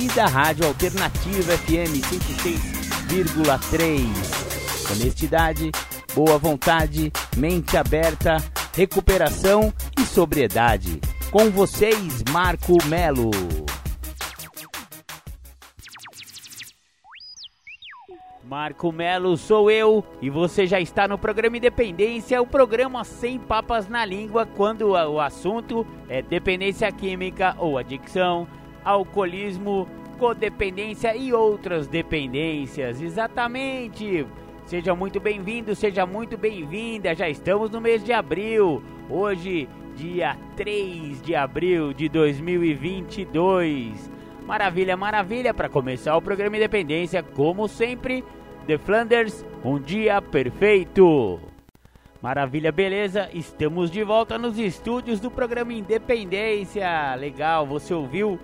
e da Rádio Alternativa FM 106,3. Honestidade, boa vontade, mente aberta, recuperação e sobriedade. Com vocês, Marco Melo. Marco Melo sou eu e você já está no programa Independência, o programa sem papas na língua quando o assunto é dependência química ou adicção, alcoolismo, codependência e outras dependências. Exatamente. Seja muito bem-vindo, seja muito bem-vinda. Já estamos no mês de abril. Hoje, dia 3 de abril de 2022. Maravilha, maravilha para começar o programa Independência, como sempre The Flanders, um dia perfeito. Maravilha, beleza? Estamos de volta nos estúdios do programa Independência. Legal, você ouviu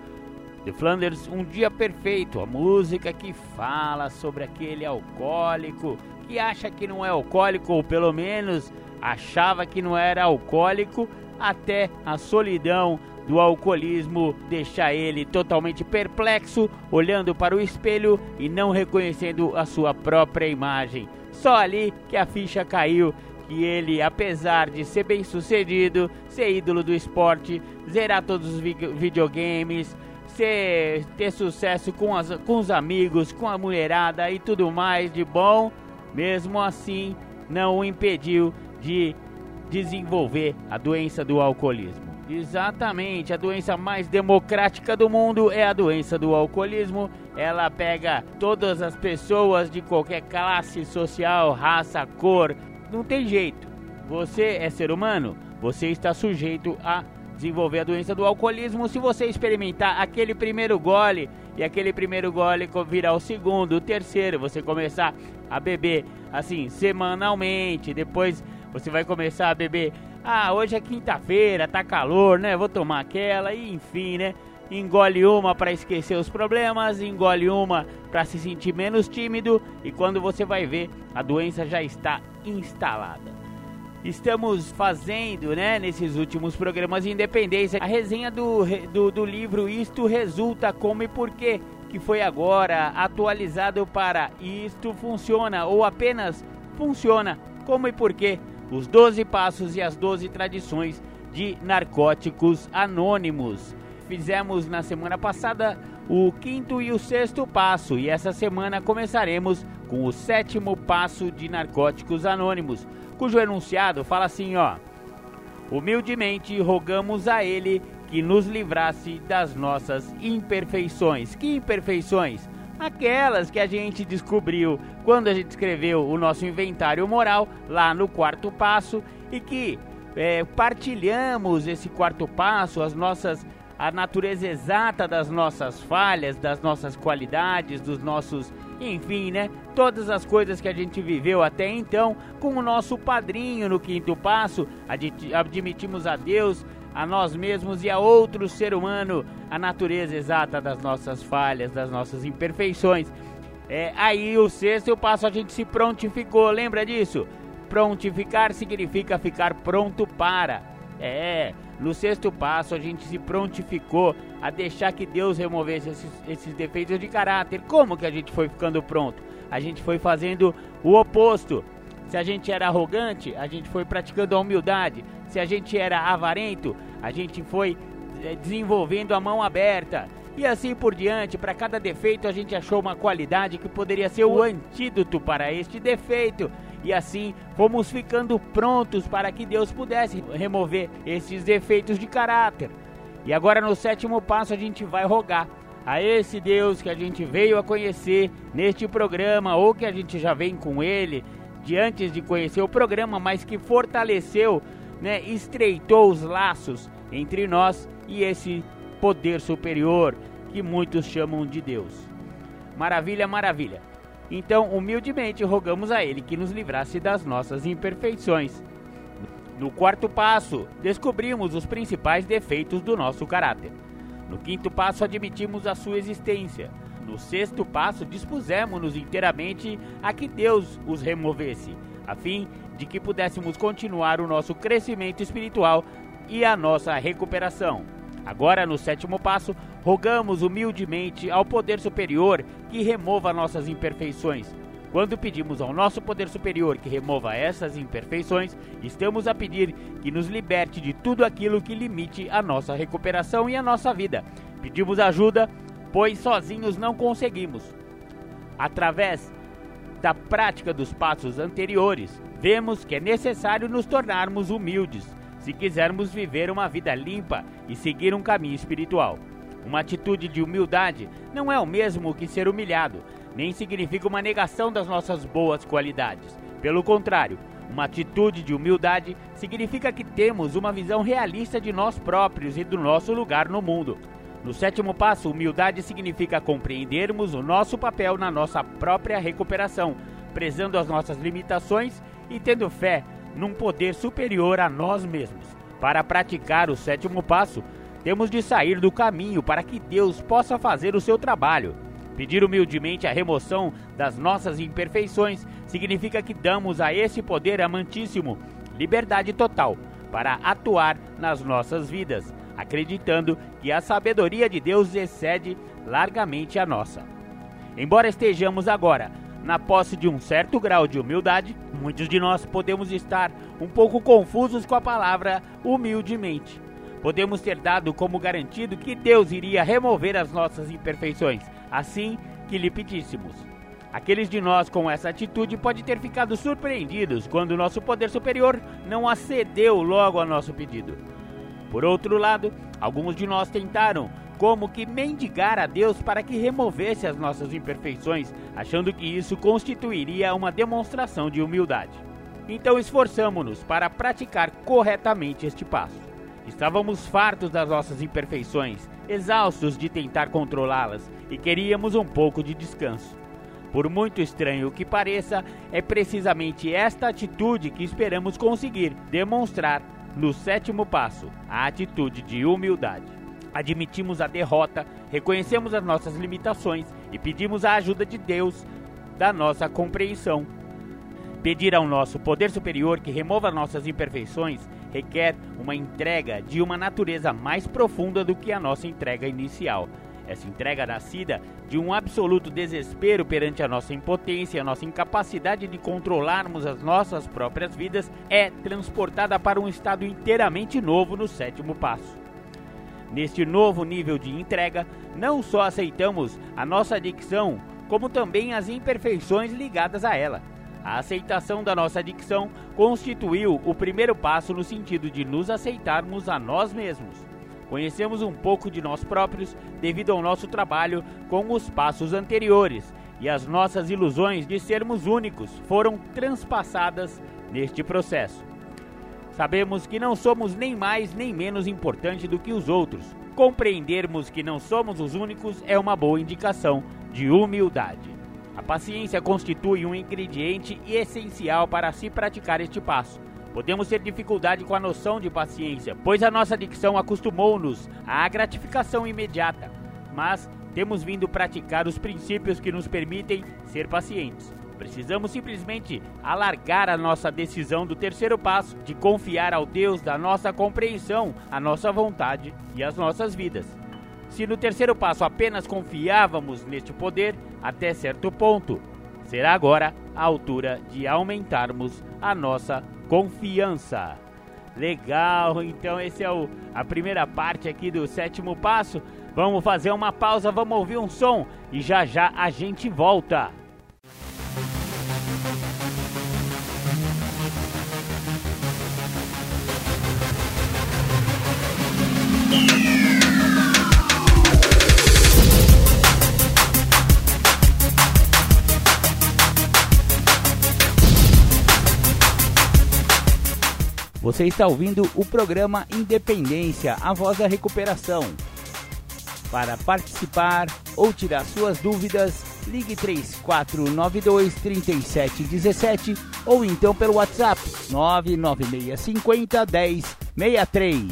The Flanders, um dia perfeito, a música que fala sobre aquele alcoólico que acha que não é alcoólico, ou pelo menos achava que não era alcoólico, até a solidão do alcoolismo deixa ele totalmente perplexo, olhando para o espelho e não reconhecendo a sua própria imagem. Só ali que a ficha caiu que ele, apesar de ser bem sucedido, ser ídolo do esporte, zerar todos os videogames, ser, ter sucesso com, as, com os amigos, com a mulherada e tudo mais de bom, mesmo assim não o impediu de desenvolver a doença do alcoolismo. Exatamente, a doença mais democrática do mundo é a doença do alcoolismo. Ela pega todas as pessoas de qualquer classe social, raça, cor. Não tem jeito. Você é ser humano, você está sujeito a desenvolver a doença do alcoolismo se você experimentar aquele primeiro gole e aquele primeiro gole virar o segundo, o terceiro, você começar a beber assim semanalmente, depois você vai começar a beber ah, hoje é quinta-feira, tá calor, né? Vou tomar aquela e enfim, né? Engole uma para esquecer os problemas, engole uma para se sentir menos tímido e quando você vai ver, a doença já está instalada. Estamos fazendo, né, nesses últimos programas de independência, a resenha do, do, do livro Isto Resulta Como e Porquê, que foi agora atualizado para Isto Funciona ou apenas Funciona Como e Porquê os 12 passos e as 12 tradições de narcóticos anônimos. Fizemos na semana passada o quinto e o sexto passo, e essa semana começaremos com o sétimo passo de narcóticos anônimos, cujo enunciado fala assim, ó: Humildemente rogamos a ele que nos livrasse das nossas imperfeições. Que imperfeições? aquelas que a gente descobriu quando a gente escreveu o nosso inventário moral lá no quarto passo e que é, partilhamos esse quarto passo, as nossas a natureza exata das nossas falhas, das nossas qualidades, dos nossos, enfim, né? Todas as coisas que a gente viveu até então com o nosso padrinho no quinto passo, admitimos a Deus a nós mesmos e a outro ser humano a natureza exata das nossas falhas, das nossas imperfeições. É, aí o sexto passo a gente se prontificou, lembra disso? Prontificar significa ficar pronto para. É, no sexto passo a gente se prontificou a deixar que Deus removesse esses, esses defeitos de caráter. Como que a gente foi ficando pronto? A gente foi fazendo o oposto. Se a gente era arrogante, a gente foi praticando a humildade. Se a gente era avarento, a gente foi é, desenvolvendo a mão aberta. E assim por diante, para cada defeito a gente achou uma qualidade que poderia ser o antídoto para este defeito. E assim fomos ficando prontos para que Deus pudesse remover esses defeitos de caráter. E agora no sétimo passo a gente vai rogar a esse Deus que a gente veio a conhecer neste programa ou que a gente já vem com ele de antes de conhecer o programa, mas que fortaleceu, né, estreitou os laços entre nós e esse poder superior que muitos chamam de Deus. Maravilha, maravilha. Então, humildemente, rogamos a Ele que nos livrasse das nossas imperfeições. No quarto passo, descobrimos os principais defeitos do nosso caráter. No quinto passo, admitimos a sua existência. No sexto passo, dispusemos-nos inteiramente a que Deus os removesse, a fim de que pudéssemos continuar o nosso crescimento espiritual e a nossa recuperação. Agora, no sétimo passo, rogamos humildemente ao poder superior que remova nossas imperfeições. Quando pedimos ao nosso poder superior que remova essas imperfeições, estamos a pedir que nos liberte de tudo aquilo que limite a nossa recuperação e a nossa vida. Pedimos ajuda, pois sozinhos não conseguimos. Através da prática dos passos anteriores, vemos que é necessário nos tornarmos humildes se quisermos viver uma vida limpa e seguir um caminho espiritual. Uma atitude de humildade não é o mesmo que ser humilhado, nem significa uma negação das nossas boas qualidades. Pelo contrário, uma atitude de humildade significa que temos uma visão realista de nós próprios e do nosso lugar no mundo. No sétimo passo, humildade significa compreendermos o nosso papel na nossa própria recuperação, prezando as nossas limitações e tendo fé num poder superior a nós mesmos. Para praticar o sétimo passo, temos de sair do caminho para que Deus possa fazer o seu trabalho. Pedir humildemente a remoção das nossas imperfeições significa que damos a esse poder amantíssimo liberdade total para atuar nas nossas vidas, acreditando que a sabedoria de Deus excede largamente a nossa. Embora estejamos agora na posse de um certo grau de humildade, muitos de nós podemos estar um pouco confusos com a palavra humildemente podemos ter dado como garantido que Deus iria remover as nossas imperfeições, assim que lhe pedíssemos. Aqueles de nós com essa atitude podem ter ficado surpreendidos quando nosso poder superior não acedeu logo ao nosso pedido. Por outro lado, alguns de nós tentaram como que mendigar a Deus para que removesse as nossas imperfeições, achando que isso constituiria uma demonstração de humildade. Então esforçamo-nos para praticar corretamente este passo. Estávamos fartos das nossas imperfeições, exaustos de tentar controlá-las e queríamos um pouco de descanso. Por muito estranho que pareça, é precisamente esta atitude que esperamos conseguir demonstrar no sétimo passo, a atitude de humildade. Admitimos a derrota, reconhecemos as nossas limitações e pedimos a ajuda de Deus da nossa compreensão. Pedir ao nosso poder superior que remova nossas imperfeições requer uma entrega de uma natureza mais profunda do que a nossa entrega inicial. Essa entrega nascida de um absoluto desespero perante a nossa impotência, a nossa incapacidade de controlarmos as nossas próprias vidas, é transportada para um estado inteiramente novo no sétimo passo. Neste novo nível de entrega, não só aceitamos a nossa adicção, como também as imperfeições ligadas a ela. A aceitação da nossa adicção constituiu o primeiro passo no sentido de nos aceitarmos a nós mesmos. Conhecemos um pouco de nós próprios devido ao nosso trabalho com os passos anteriores, e as nossas ilusões de sermos únicos foram transpassadas neste processo. Sabemos que não somos nem mais nem menos importantes do que os outros. Compreendermos que não somos os únicos é uma boa indicação de humildade. A paciência constitui um ingrediente essencial para se praticar este passo. Podemos ter dificuldade com a noção de paciência, pois a nossa dicção acostumou-nos à gratificação imediata, mas temos vindo praticar os princípios que nos permitem ser pacientes. Precisamos simplesmente alargar a nossa decisão do terceiro passo, de confiar ao Deus da nossa compreensão, a nossa vontade e as nossas vidas. Se no terceiro passo apenas confiávamos neste poder até certo ponto, será agora a altura de aumentarmos a nossa confiança. Legal, então esse é o, a primeira parte aqui do sétimo passo. Vamos fazer uma pausa, vamos ouvir um som e já já a gente volta. Você está ouvindo o programa Independência, a voz da recuperação. Para participar ou tirar suas dúvidas, ligue 3492 3717 ou então pelo WhatsApp 99650 1063.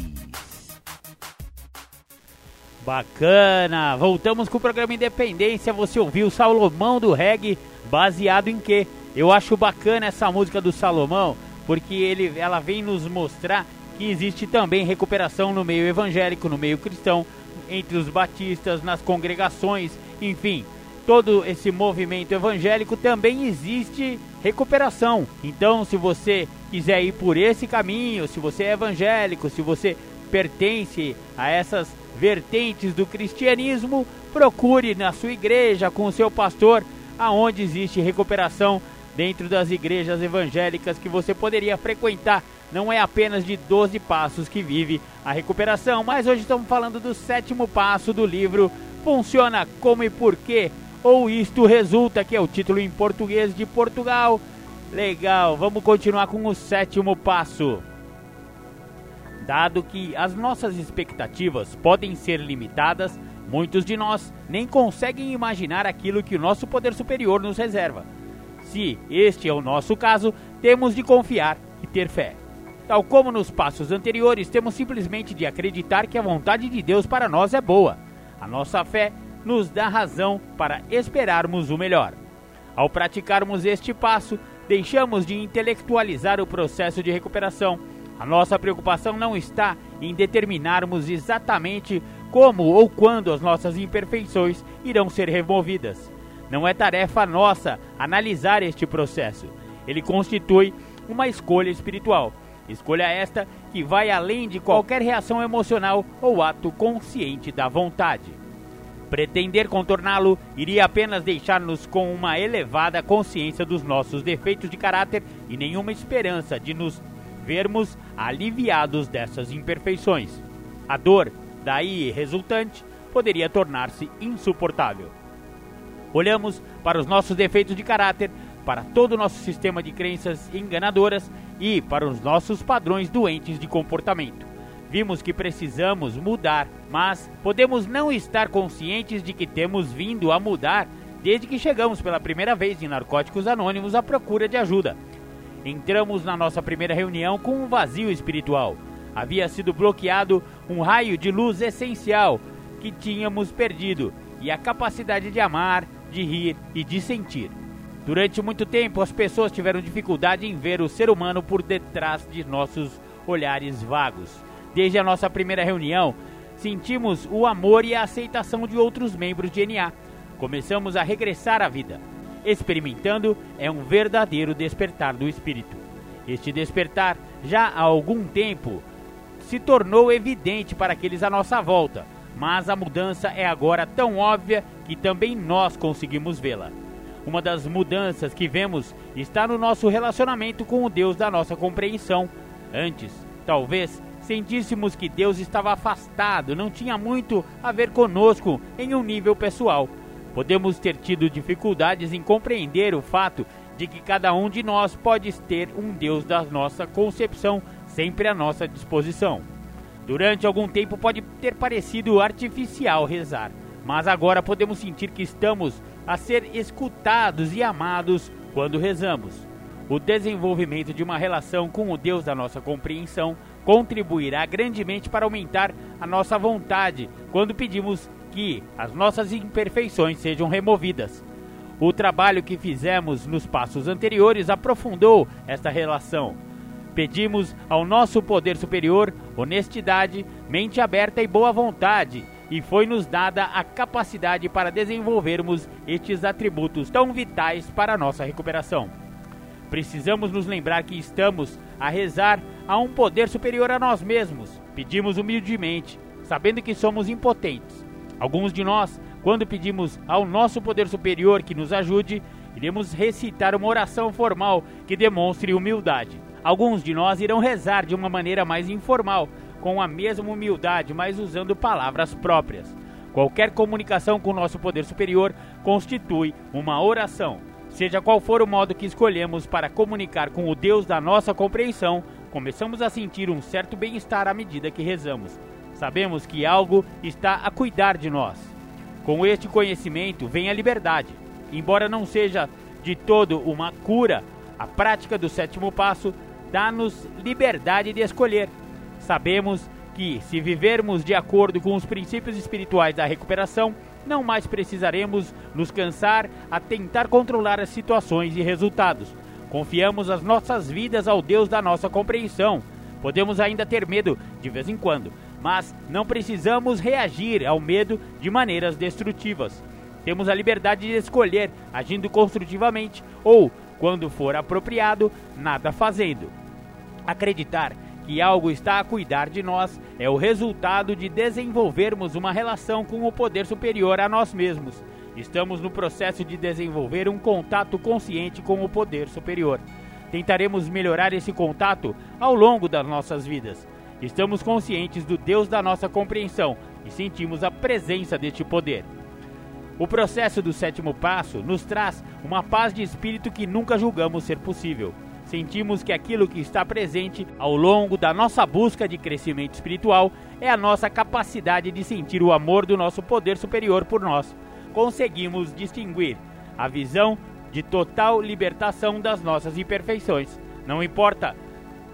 Bacana! Voltamos com o programa Independência. Você ouviu Salomão do Reggae, baseado em quê? Eu acho bacana essa música do Salomão, porque ele, ela vem nos mostrar que existe também recuperação no meio evangélico, no meio cristão, entre os batistas, nas congregações, enfim, todo esse movimento evangélico também existe recuperação. Então, se você quiser ir por esse caminho, se você é evangélico, se você pertence a essas vertentes do cristianismo, procure na sua igreja com o seu pastor aonde existe recuperação dentro das igrejas evangélicas que você poderia frequentar. Não é apenas de 12 passos que vive a recuperação, mas hoje estamos falando do sétimo passo do livro Funciona como e por quê? Ou isto resulta, que é o título em português de Portugal. Legal, vamos continuar com o sétimo passo. Dado que as nossas expectativas podem ser limitadas, muitos de nós nem conseguem imaginar aquilo que o nosso poder superior nos reserva. Se este é o nosso caso, temos de confiar e ter fé. Tal como nos passos anteriores, temos simplesmente de acreditar que a vontade de Deus para nós é boa. A nossa fé nos dá razão para esperarmos o melhor. Ao praticarmos este passo, deixamos de intelectualizar o processo de recuperação. A nossa preocupação não está em determinarmos exatamente como ou quando as nossas imperfeições irão ser removidas. Não é tarefa nossa analisar este processo. Ele constitui uma escolha espiritual. Escolha esta que vai além de qualquer reação emocional ou ato consciente da vontade. Pretender contorná-lo iria apenas deixar-nos com uma elevada consciência dos nossos defeitos de caráter e nenhuma esperança de nos vermos aliviados dessas imperfeições. A dor, daí resultante, poderia tornar-se insuportável. Olhamos para os nossos defeitos de caráter, para todo o nosso sistema de crenças enganadoras e para os nossos padrões doentes de comportamento vimos que precisamos mudar, mas podemos não estar conscientes de que temos vindo a mudar desde que chegamos pela primeira vez em Narcóticos Anônimos à procura de ajuda. Entramos na nossa primeira reunião com um vazio espiritual. Havia sido bloqueado um raio de luz essencial que tínhamos perdido e a capacidade de amar, de rir e de sentir. Durante muito tempo, as pessoas tiveram dificuldade em ver o ser humano por detrás de nossos olhares vagos. Desde a nossa primeira reunião, sentimos o amor e a aceitação de outros membros de NA. Começamos a regressar à vida. Experimentando é um verdadeiro despertar do espírito. Este despertar, já há algum tempo, se tornou evidente para aqueles à nossa volta, mas a mudança é agora tão óbvia que também nós conseguimos vê-la. Uma das mudanças que vemos está no nosso relacionamento com o Deus da nossa compreensão. Antes, talvez, sentíssemos que Deus estava afastado, não tinha muito a ver conosco em um nível pessoal. Podemos ter tido dificuldades em compreender o fato de que cada um de nós pode ter um Deus da nossa concepção sempre à nossa disposição. Durante algum tempo pode ter parecido artificial rezar, mas agora podemos sentir que estamos a ser escutados e amados quando rezamos. O desenvolvimento de uma relação com o Deus da nossa compreensão contribuirá grandemente para aumentar a nossa vontade quando pedimos que as nossas imperfeições sejam removidas. O trabalho que fizemos nos passos anteriores aprofundou esta relação. Pedimos ao nosso poder superior honestidade, mente aberta e boa vontade, e foi-nos dada a capacidade para desenvolvermos estes atributos tão vitais para a nossa recuperação. Precisamos nos lembrar que estamos a rezar a um poder superior a nós mesmos. Pedimos humildemente, sabendo que somos impotentes. Alguns de nós, quando pedimos ao nosso poder superior que nos ajude, iremos recitar uma oração formal que demonstre humildade. Alguns de nós irão rezar de uma maneira mais informal, com a mesma humildade, mas usando palavras próprias. Qualquer comunicação com o nosso poder superior constitui uma oração. Seja qual for o modo que escolhemos para comunicar com o Deus da nossa compreensão, começamos a sentir um certo bem-estar à medida que rezamos. Sabemos que algo está a cuidar de nós. Com este conhecimento vem a liberdade. embora não seja de todo uma cura, a prática do sétimo passo dá-nos liberdade de escolher. Sabemos que, se vivermos de acordo com os princípios espirituais da recuperação, não mais precisaremos nos cansar a tentar controlar as situações e resultados. Confiamos as nossas vidas ao Deus da nossa compreensão. Podemos ainda ter medo de vez em quando, mas não precisamos reagir ao medo de maneiras destrutivas. Temos a liberdade de escolher agindo construtivamente ou, quando for apropriado, nada fazendo. Acreditar que algo está a cuidar de nós é o resultado de desenvolvermos uma relação com o poder superior a nós mesmos. Estamos no processo de desenvolver um contato consciente com o poder superior. Tentaremos melhorar esse contato ao longo das nossas vidas. Estamos conscientes do Deus da nossa compreensão e sentimos a presença deste poder. O processo do sétimo passo nos traz uma paz de espírito que nunca julgamos ser possível sentimos que aquilo que está presente ao longo da nossa busca de crescimento espiritual é a nossa capacidade de sentir o amor do nosso poder superior por nós. Conseguimos distinguir a visão de total libertação das nossas imperfeições. Não importa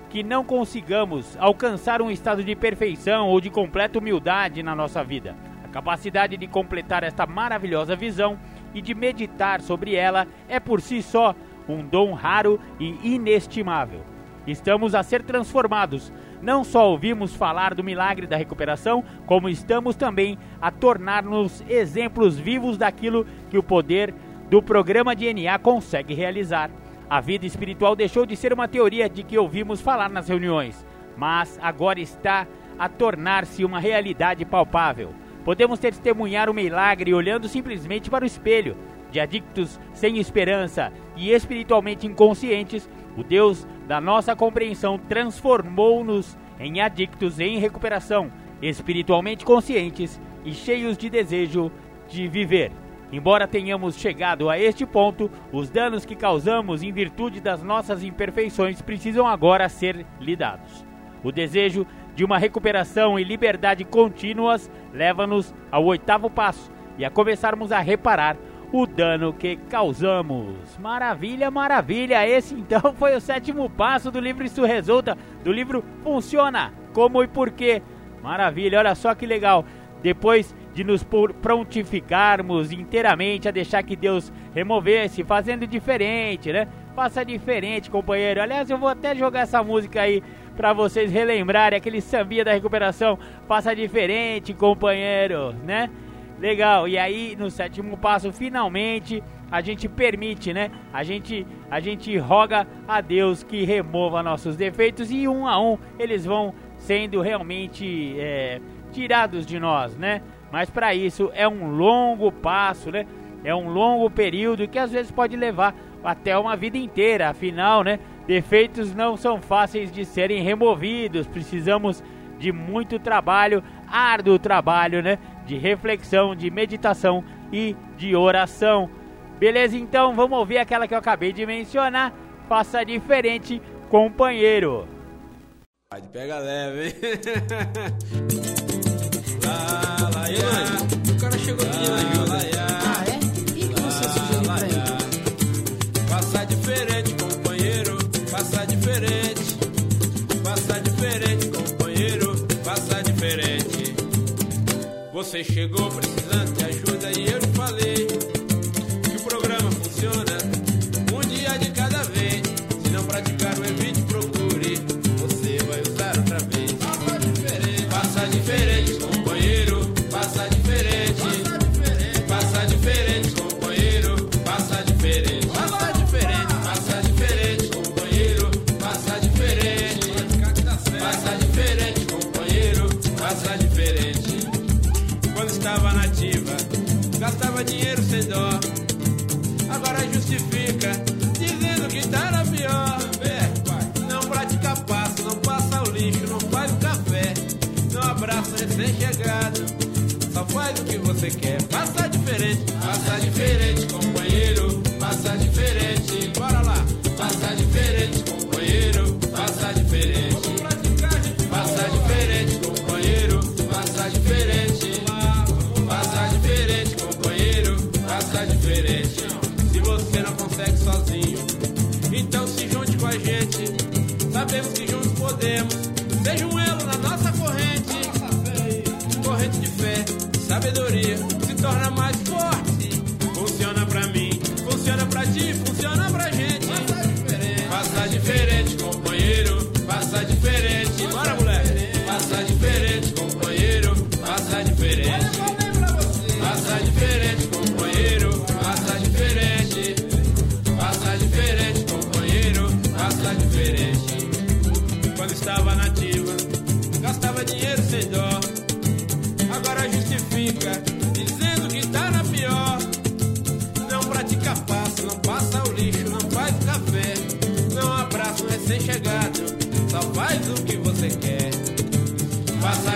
que não consigamos alcançar um estado de perfeição ou de completa humildade na nossa vida. A capacidade de completar esta maravilhosa visão e de meditar sobre ela é por si só um dom raro e inestimável. Estamos a ser transformados. Não só ouvimos falar do milagre da recuperação, como estamos também a tornar-nos exemplos vivos daquilo que o poder do programa DNA consegue realizar. A vida espiritual deixou de ser uma teoria de que ouvimos falar nas reuniões, mas agora está a tornar-se uma realidade palpável. Podemos testemunhar o milagre olhando simplesmente para o espelho, de adictos sem esperança e espiritualmente inconscientes, o Deus da nossa compreensão transformou-nos em adictos em recuperação, espiritualmente conscientes e cheios de desejo de viver. Embora tenhamos chegado a este ponto, os danos que causamos em virtude das nossas imperfeições precisam agora ser lidados. O desejo de uma recuperação e liberdade contínuas leva-nos ao oitavo passo e a começarmos a reparar o dano que causamos. Maravilha, maravilha! Esse então foi o sétimo passo do livro Isso Resulta, do livro Funciona, Como e Porquê. Maravilha, olha só que legal. Depois de nos prontificarmos inteiramente a deixar que Deus removesse, fazendo diferente, né? Faça diferente, companheiro. Aliás, eu vou até jogar essa música aí para vocês relembrarem aquele sambia da recuperação. Faça diferente, companheiro, né? Legal. E aí, no sétimo passo, finalmente, a gente permite, né? A gente, a gente roga a Deus que remova nossos defeitos e um a um eles vão sendo realmente é, tirados de nós, né? Mas para isso é um longo passo, né? É um longo período que às vezes pode levar até uma vida inteira. Afinal, né? Defeitos não são fáceis de serem removidos. Precisamos de muito trabalho, árduo trabalho, né? De reflexão, de meditação e de oração. Beleza? Então vamos ouvir aquela que eu acabei de mencionar. Faça diferente, companheiro. Pode pega leve, hein? lá, lá, ya. O cara chegou pedindo ajuda. Ah, é? Você chegou precisando de ajuda e eu te falei que você quer. Faça diferente, faça diferente, companheiro. Faça diferente, sabedoria se torna mais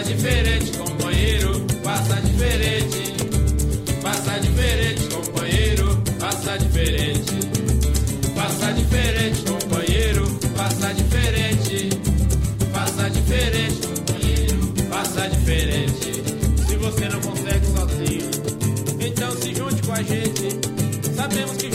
diferente, companheiro, faça diferente. Faça diferente, companheiro, faça diferente. Faça diferente, companheiro, faça diferente. Faça diferente, companheiro, faça diferente. Se você não consegue sozinho, então se junte com a gente. Sabemos que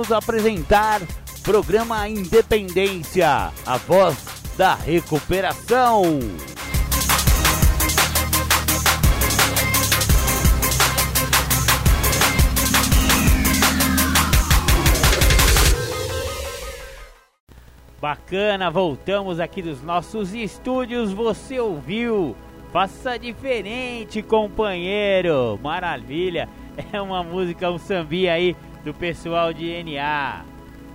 Voltamos a apresentar programa Independência, a voz da recuperação. Bacana, voltamos aqui dos nossos estúdios. Você ouviu? Faça diferente, companheiro. Maravilha. É uma música, um sambinha aí do pessoal de NA.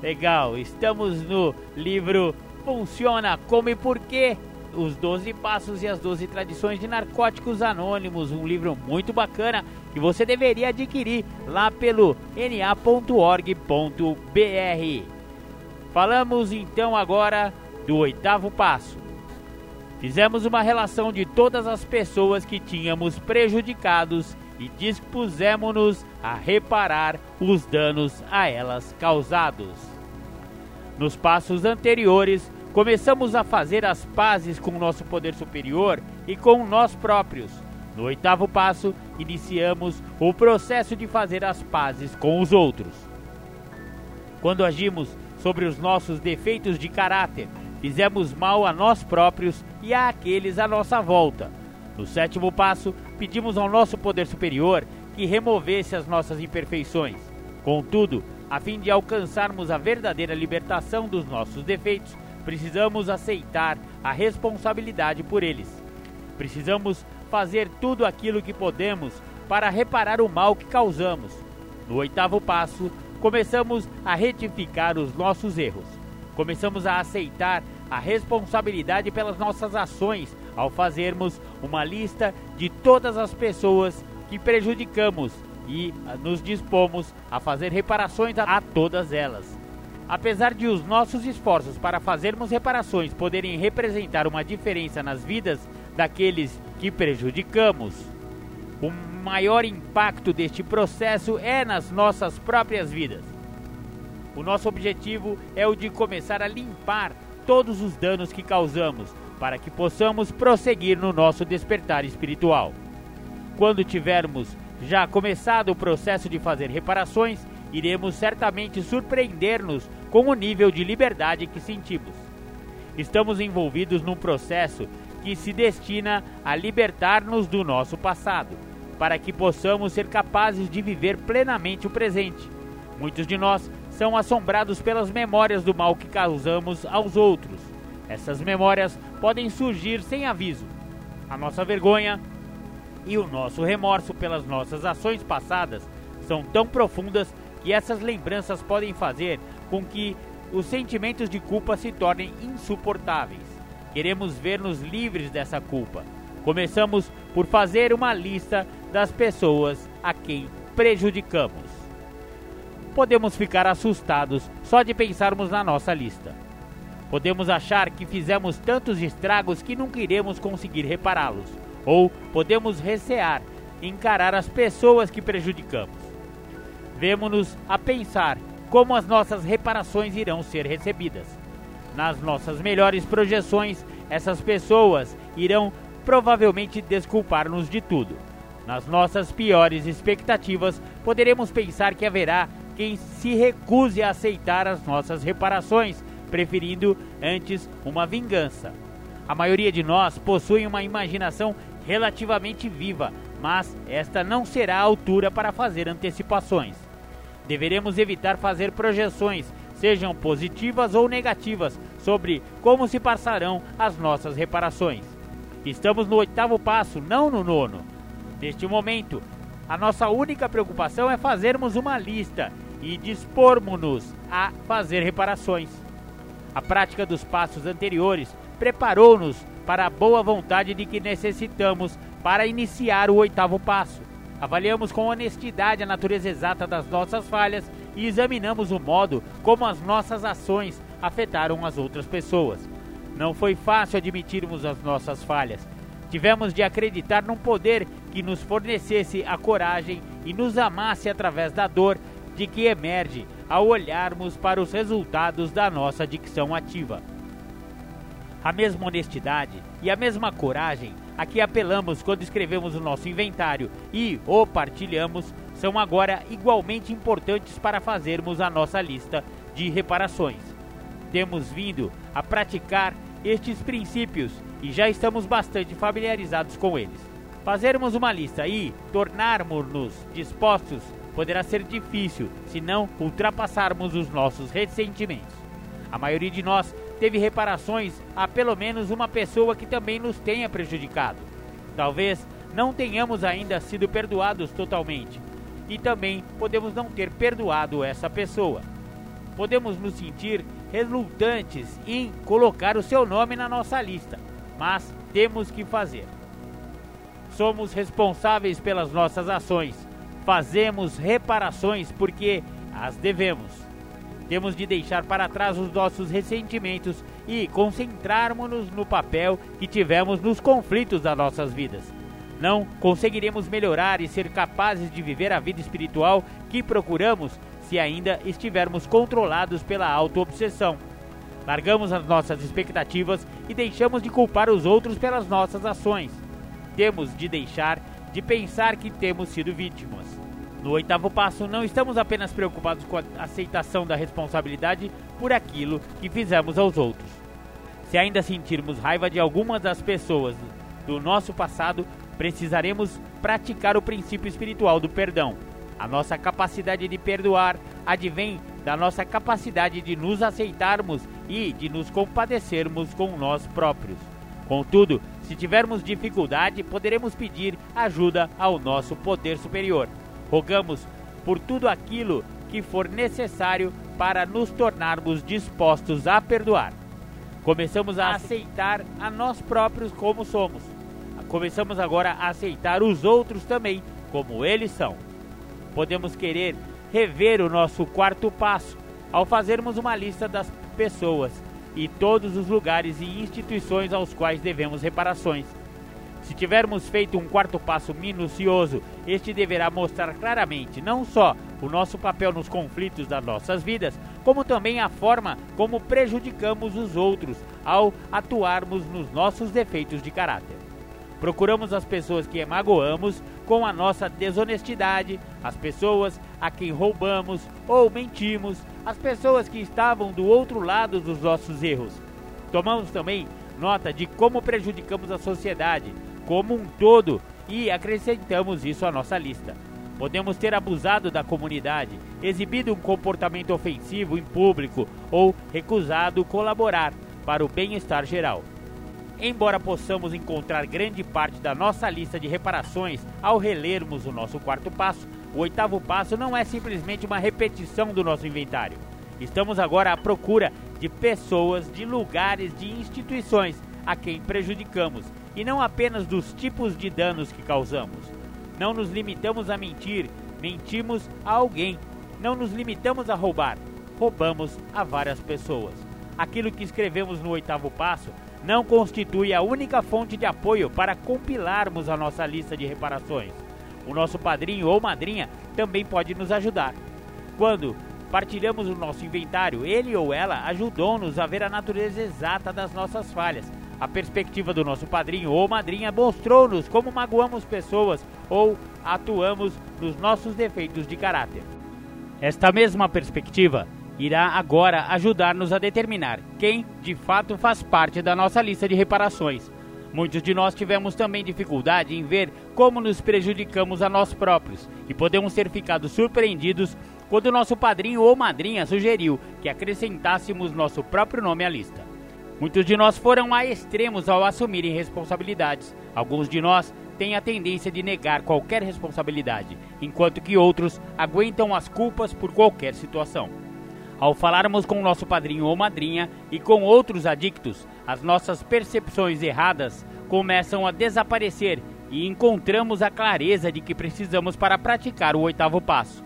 Legal, estamos no livro Funciona Como e Porquê. Os 12 Passos e as 12 Tradições de Narcóticos Anônimos. Um livro muito bacana que você deveria adquirir lá pelo na.org.br. Falamos então agora do oitavo passo. Fizemos uma relação de todas as pessoas que tínhamos prejudicados e dispusemos-nos a reparar os danos a elas causados. Nos passos anteriores, começamos a fazer as pazes com o nosso poder superior e com nós próprios. No oitavo passo, iniciamos o processo de fazer as pazes com os outros. Quando agimos sobre os nossos defeitos de caráter, fizemos mal a nós próprios e àqueles à nossa volta. No sétimo passo, pedimos ao nosso poder superior que removesse as nossas imperfeições. Contudo, a fim de alcançarmos a verdadeira libertação dos nossos defeitos, precisamos aceitar a responsabilidade por eles. Precisamos fazer tudo aquilo que podemos para reparar o mal que causamos. No oitavo passo, começamos a retificar os nossos erros. Começamos a aceitar a responsabilidade pelas nossas ações ao fazermos uma lista de todas as pessoas que prejudicamos e nos dispomos a fazer reparações a, a todas elas. Apesar de os nossos esforços para fazermos reparações poderem representar uma diferença nas vidas daqueles que prejudicamos, o maior impacto deste processo é nas nossas próprias vidas. O nosso objetivo é o de começar a limpar todos os danos que causamos, para que possamos prosseguir no nosso despertar espiritual. Quando tivermos já começado o processo de fazer reparações, iremos certamente surpreender-nos com o nível de liberdade que sentimos. Estamos envolvidos num processo que se destina a libertar-nos do nosso passado, para que possamos ser capazes de viver plenamente o presente. Muitos de nós são assombrados pelas memórias do mal que causamos aos outros. Essas memórias podem surgir sem aviso. A nossa vergonha e o nosso remorso pelas nossas ações passadas são tão profundas e essas lembranças podem fazer com que os sentimentos de culpa se tornem insuportáveis. Queremos ver-nos livres dessa culpa. Começamos por fazer uma lista das pessoas a quem prejudicamos. Podemos ficar assustados só de pensarmos na nossa lista. Podemos achar que fizemos tantos estragos que nunca iremos conseguir repará-los, ou podemos recear encarar as pessoas que prejudicamos. Vemo-nos a pensar como as nossas reparações irão ser recebidas. Nas nossas melhores projeções, essas pessoas irão provavelmente desculpar-nos de tudo. Nas nossas piores expectativas, poderemos pensar que haverá quem se recuse a aceitar as nossas reparações, preferindo antes uma vingança. A maioria de nós possui uma imaginação relativamente viva, mas esta não será a altura para fazer antecipações. Deveremos evitar fazer projeções, sejam positivas ou negativas, sobre como se passarão as nossas reparações. Estamos no oitavo passo, não no nono. Neste momento, a nossa única preocupação é fazermos uma lista e dispormos-nos a fazer reparações. A prática dos passos anteriores preparou-nos para a boa vontade de que necessitamos para iniciar o oitavo passo. Avaliamos com honestidade a natureza exata das nossas falhas e examinamos o modo como as nossas ações afetaram as outras pessoas. Não foi fácil admitirmos as nossas falhas. Tivemos de acreditar num poder que nos fornecesse a coragem e nos amasse através da dor de que emerge ao olharmos para os resultados da nossa dicção ativa. A mesma honestidade e a mesma coragem a que apelamos quando escrevemos o nosso inventário e o partilhamos são agora igualmente importantes para fazermos a nossa lista de reparações. Temos vindo a praticar estes princípios e já estamos bastante familiarizados com eles. Fazermos uma lista e tornarmos-nos dispostos poderá ser difícil se não ultrapassarmos os nossos ressentimentos. A maioria de nós teve reparações a pelo menos uma pessoa que também nos tenha prejudicado. Talvez não tenhamos ainda sido perdoados totalmente e também podemos não ter perdoado essa pessoa. Podemos nos sentir relutantes em colocar o seu nome na nossa lista, mas temos que fazer. Somos responsáveis pelas nossas ações, fazemos reparações porque as devemos. Temos de deixar para trás os nossos ressentimentos e concentrarmos-nos no papel que tivemos nos conflitos das nossas vidas. Não conseguiremos melhorar e ser capazes de viver a vida espiritual que procuramos se ainda estivermos controlados pela auto-obsessão. Largamos as nossas expectativas e deixamos de culpar os outros pelas nossas ações. Temos de deixar de pensar que temos sido vítimas. No oitavo passo, não estamos apenas preocupados com a aceitação da responsabilidade por aquilo que fizemos aos outros. Se ainda sentirmos raiva de algumas das pessoas do nosso passado, precisaremos praticar o princípio espiritual do perdão. A nossa capacidade de perdoar advém da nossa capacidade de nos aceitarmos e de nos compadecermos com nós próprios. Contudo, se tivermos dificuldade, poderemos pedir ajuda ao nosso poder superior. Rogamos por tudo aquilo que for necessário para nos tornarmos dispostos a perdoar. Começamos a aceitar a nós próprios como somos. Começamos agora a aceitar os outros também como eles são. Podemos querer rever o nosso quarto passo ao fazermos uma lista das pessoas e todos os lugares e instituições aos quais devemos reparações se tivermos feito um quarto passo minucioso, este deverá mostrar claramente não só o nosso papel nos conflitos das nossas vidas, como também a forma como prejudicamos os outros ao atuarmos nos nossos defeitos de caráter. Procuramos as pessoas que magoamos com a nossa desonestidade, as pessoas a quem roubamos ou mentimos, as pessoas que estavam do outro lado dos nossos erros. Tomamos também nota de como prejudicamos a sociedade, como um todo e acrescentamos isso à nossa lista. Podemos ter abusado da comunidade, exibido um comportamento ofensivo em público ou recusado colaborar para o bem-estar geral. Embora possamos encontrar grande parte da nossa lista de reparações ao relermos o nosso quarto passo, o oitavo passo não é simplesmente uma repetição do nosso inventário. Estamos agora à procura de pessoas, de lugares, de instituições a quem prejudicamos e não apenas dos tipos de danos que causamos. Não nos limitamos a mentir, mentimos a alguém. Não nos limitamos a roubar, roubamos a várias pessoas. Aquilo que escrevemos no oitavo passo não constitui a única fonte de apoio para compilarmos a nossa lista de reparações. O nosso padrinho ou madrinha também pode nos ajudar. Quando partilhamos o nosso inventário, ele ou ela ajudou-nos a ver a natureza exata das nossas falhas. A perspectiva do nosso padrinho ou madrinha mostrou-nos como magoamos pessoas ou atuamos nos nossos defeitos de caráter. Esta mesma perspectiva irá agora ajudar-nos a determinar quem de fato faz parte da nossa lista de reparações. Muitos de nós tivemos também dificuldade em ver como nos prejudicamos a nós próprios e podemos ter ficado surpreendidos quando nosso padrinho ou madrinha sugeriu que acrescentássemos nosso próprio nome à lista. Muitos de nós foram a extremos ao assumirem responsabilidades. Alguns de nós têm a tendência de negar qualquer responsabilidade, enquanto que outros aguentam as culpas por qualquer situação. Ao falarmos com nosso padrinho ou madrinha e com outros adictos, as nossas percepções erradas começam a desaparecer e encontramos a clareza de que precisamos para praticar o oitavo passo.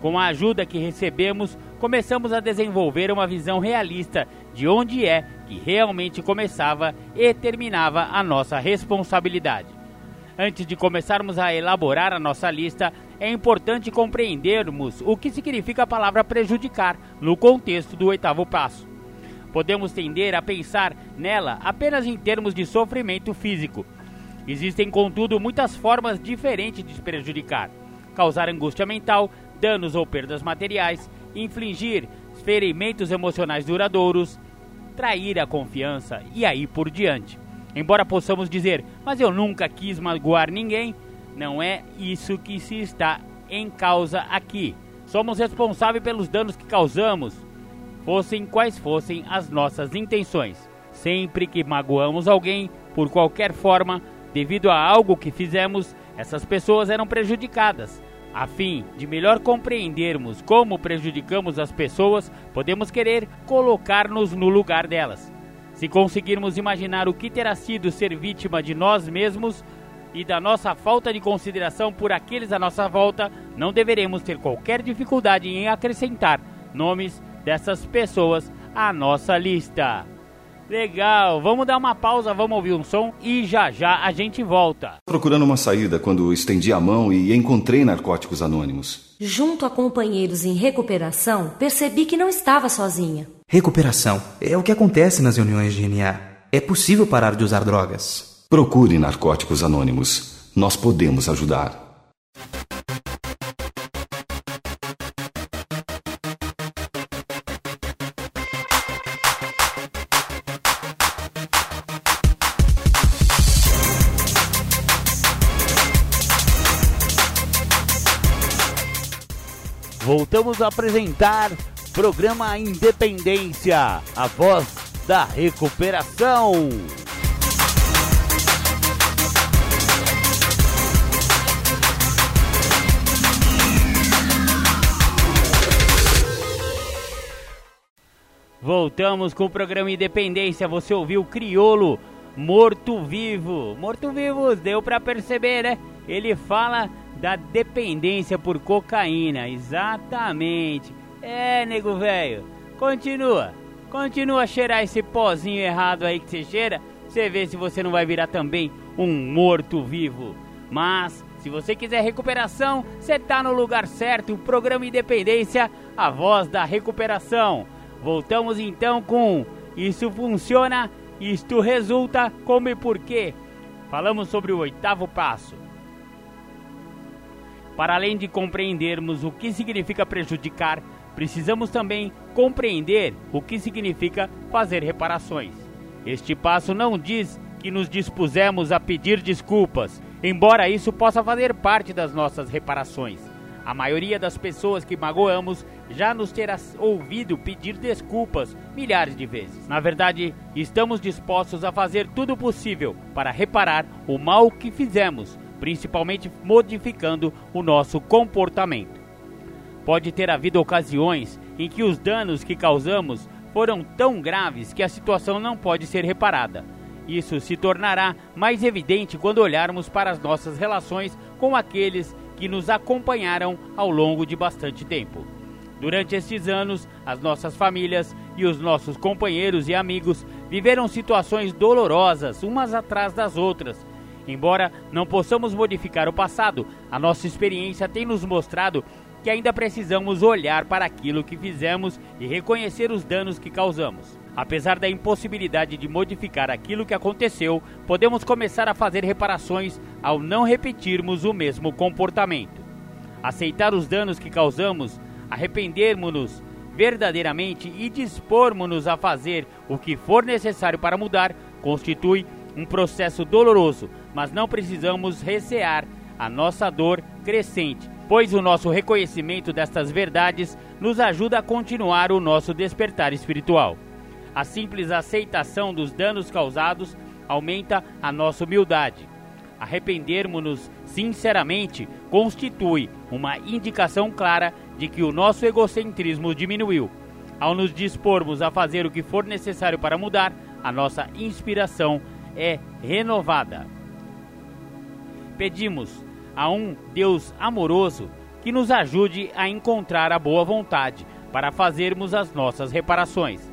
Com a ajuda que recebemos, começamos a desenvolver uma visão realista de onde é que realmente começava e terminava a nossa responsabilidade. Antes de começarmos a elaborar a nossa lista, é importante compreendermos o que significa a palavra prejudicar no contexto do oitavo passo. Podemos tender a pensar nela apenas em termos de sofrimento físico. Existem, contudo, muitas formas diferentes de prejudicar: causar angústia mental, danos ou perdas materiais, infligir ferimentos emocionais duradouros, trair a confiança e aí por diante. Embora possamos dizer, mas eu nunca quis magoar ninguém, não é isso que se está em causa aqui. Somos responsáveis pelos danos que causamos, fossem quais fossem as nossas intenções. Sempre que magoamos alguém, por qualquer forma, devido a algo que fizemos, essas pessoas eram prejudicadas. A fim de melhor compreendermos como prejudicamos as pessoas, podemos querer colocar-nos no lugar delas. Se conseguirmos imaginar o que terá sido ser vítima de nós mesmos, e da nossa falta de consideração por aqueles à nossa volta, não deveremos ter qualquer dificuldade em acrescentar nomes dessas pessoas à nossa lista. Legal, vamos dar uma pausa, vamos ouvir um som e já já a gente volta. Procurando uma saída quando estendi a mão e encontrei narcóticos anônimos. Junto a companheiros em recuperação, percebi que não estava sozinha. Recuperação é o que acontece nas reuniões de NA. É possível parar de usar drogas. Procure Narcóticos Anônimos. Nós podemos ajudar. Voltamos a apresentar programa Independência, a voz da recuperação. Voltamos com o programa Independência. Você ouviu Criolo Morto Vivo. Morto Vivo, deu para perceber, né? Ele fala da dependência por cocaína. Exatamente. É, nego velho. Continua. Continua a cheirar esse pozinho errado aí que você cheira. Você vê se você não vai virar também um morto vivo. Mas se você quiser recuperação, você tá no lugar certo. O programa Independência, a voz da recuperação. Voltamos então com Isso funciona, isto resulta, como e porquê. Falamos sobre o oitavo passo. Para além de compreendermos o que significa prejudicar, precisamos também compreender o que significa fazer reparações. Este passo não diz que nos dispusemos a pedir desculpas, embora isso possa fazer parte das nossas reparações. A maioria das pessoas que magoamos já nos terá ouvido pedir desculpas milhares de vezes. Na verdade, estamos dispostos a fazer tudo possível para reparar o mal que fizemos, principalmente modificando o nosso comportamento. Pode ter havido ocasiões em que os danos que causamos foram tão graves que a situação não pode ser reparada. Isso se tornará mais evidente quando olharmos para as nossas relações com aqueles que nos acompanharam ao longo de bastante tempo. Durante estes anos, as nossas famílias e os nossos companheiros e amigos viveram situações dolorosas umas atrás das outras. Embora não possamos modificar o passado, a nossa experiência tem nos mostrado que ainda precisamos olhar para aquilo que fizemos e reconhecer os danos que causamos. Apesar da impossibilidade de modificar aquilo que aconteceu, podemos começar a fazer reparações ao não repetirmos o mesmo comportamento. Aceitar os danos que causamos, arrependermos-nos verdadeiramente e dispormos-nos a fazer o que for necessário para mudar, constitui um processo doloroso, mas não precisamos recear a nossa dor crescente pois o nosso reconhecimento destas verdades nos ajuda a continuar o nosso despertar espiritual. A simples aceitação dos danos causados aumenta a nossa humildade. Arrependermos-nos sinceramente constitui uma indicação clara de que o nosso egocentrismo diminuiu. Ao nos dispormos a fazer o que for necessário para mudar, a nossa inspiração é renovada. Pedimos a um Deus amoroso que nos ajude a encontrar a boa vontade para fazermos as nossas reparações.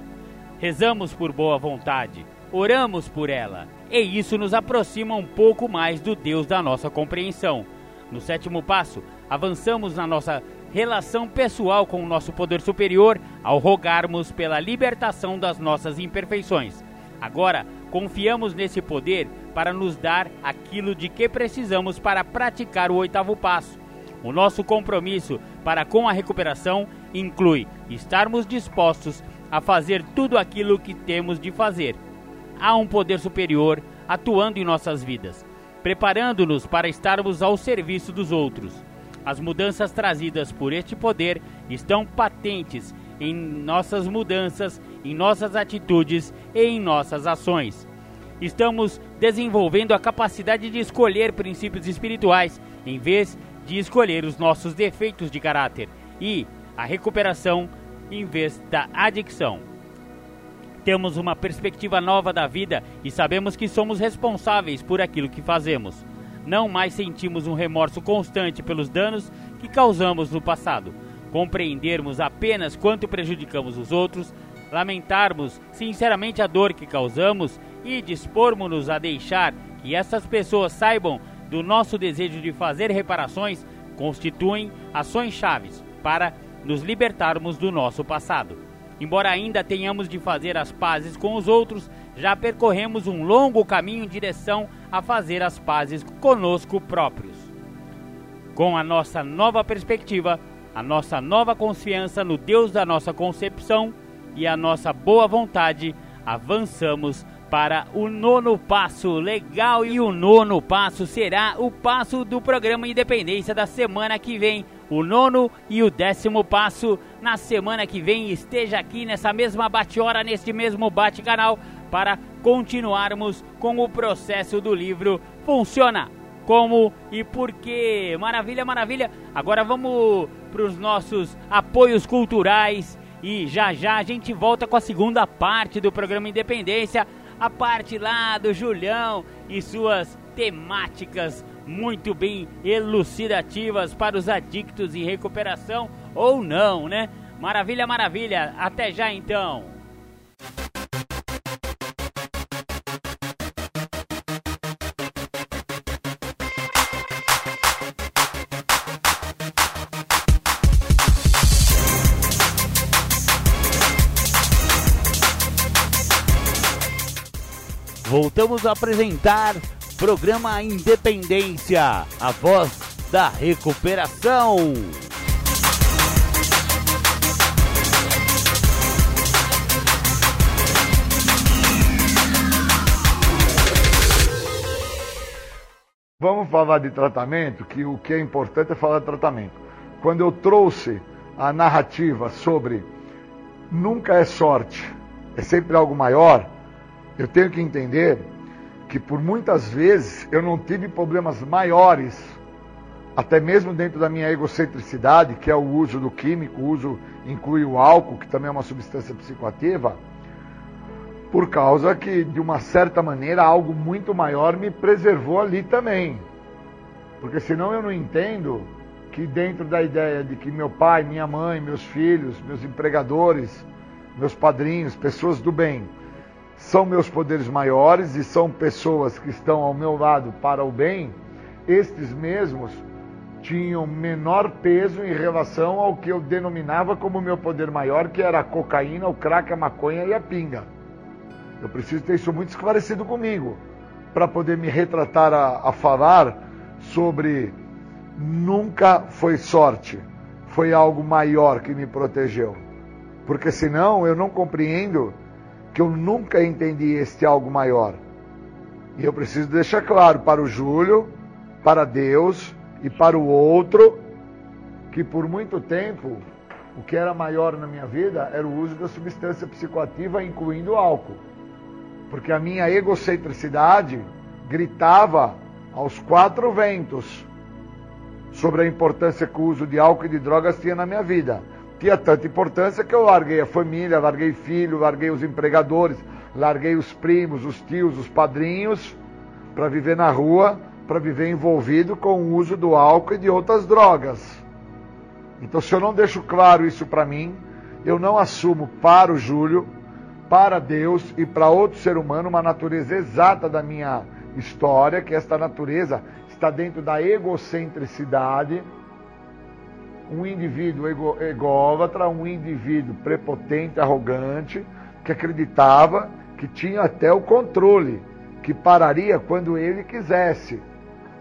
Rezamos por boa vontade, oramos por ela, e isso nos aproxima um pouco mais do Deus da nossa compreensão. No sétimo passo, avançamos na nossa relação pessoal com o nosso poder superior ao rogarmos pela libertação das nossas imperfeições. Agora, confiamos nesse poder para nos dar aquilo de que precisamos para praticar o oitavo passo. O nosso compromisso para com a recuperação inclui estarmos dispostos a fazer tudo aquilo que temos de fazer. Há um poder superior atuando em nossas vidas, preparando-nos para estarmos ao serviço dos outros. As mudanças trazidas por este poder estão patentes em nossas mudanças, em nossas atitudes e em nossas ações estamos desenvolvendo a capacidade de escolher princípios espirituais em vez de escolher os nossos defeitos de caráter e a recuperação em vez da adicção. Temos uma perspectiva nova da vida e sabemos que somos responsáveis por aquilo que fazemos. Não mais sentimos um remorso constante pelos danos que causamos no passado. Compreendermos apenas quanto prejudicamos os outros, lamentarmos sinceramente a dor que causamos e dispormos-nos a deixar que essas pessoas saibam do nosso desejo de fazer reparações constituem ações chaves para nos libertarmos do nosso passado. Embora ainda tenhamos de fazer as pazes com os outros, já percorremos um longo caminho em direção a fazer as pazes conosco próprios. Com a nossa nova perspectiva, a nossa nova confiança no Deus da nossa concepção e a nossa boa vontade, avançamos para o nono passo. Legal! E o nono passo será o passo do programa Independência da semana que vem. O nono e o décimo passo na semana que vem. Esteja aqui nessa mesma bate-hora, neste mesmo bate-canal, para continuarmos com o processo do livro Funciona como e por quê. Maravilha, maravilha. Agora vamos para os nossos apoios culturais e já já a gente volta com a segunda parte do programa Independência a parte lá do Julião e suas temáticas muito bem elucidativas para os adictos em recuperação ou não, né? Maravilha, maravilha. Até já então. Voltamos a apresentar programa Independência, a voz da recuperação. Vamos falar de tratamento, que o que é importante é falar de tratamento. Quando eu trouxe a narrativa sobre nunca é sorte, é sempre algo maior, eu tenho que entender que por muitas vezes eu não tive problemas maiores, até mesmo dentro da minha egocentricidade, que é o uso do químico, o uso inclui o álcool, que também é uma substância psicoativa, por causa que, de uma certa maneira, algo muito maior me preservou ali também. Porque senão eu não entendo que dentro da ideia de que meu pai, minha mãe, meus filhos, meus empregadores, meus padrinhos, pessoas do bem, são meus poderes maiores e são pessoas que estão ao meu lado para o bem, estes mesmos tinham menor peso em relação ao que eu denominava como meu poder maior, que era a cocaína, o crack, a maconha e a pinga. Eu preciso ter isso muito esclarecido comigo, para poder me retratar a, a falar sobre nunca foi sorte, foi algo maior que me protegeu. Porque senão eu não compreendo que eu nunca entendi este algo maior. E eu preciso deixar claro para o Júlio, para Deus e para o outro que por muito tempo o que era maior na minha vida era o uso da substância psicoativa, incluindo o álcool. Porque a minha egocentricidade gritava aos quatro ventos sobre a importância que o uso de álcool e de drogas tinha na minha vida tinha tanta importância que eu larguei a família, larguei filho, larguei os empregadores, larguei os primos, os tios, os padrinhos, para viver na rua, para viver envolvido com o uso do álcool e de outras drogas. Então, se eu não deixo claro isso para mim, eu não assumo para o Júlio, para Deus e para outro ser humano uma natureza exata da minha história, que esta natureza está dentro da egocentricidade um indivíduo ególatra, um indivíduo prepotente, arrogante, que acreditava que tinha até o controle, que pararia quando ele quisesse.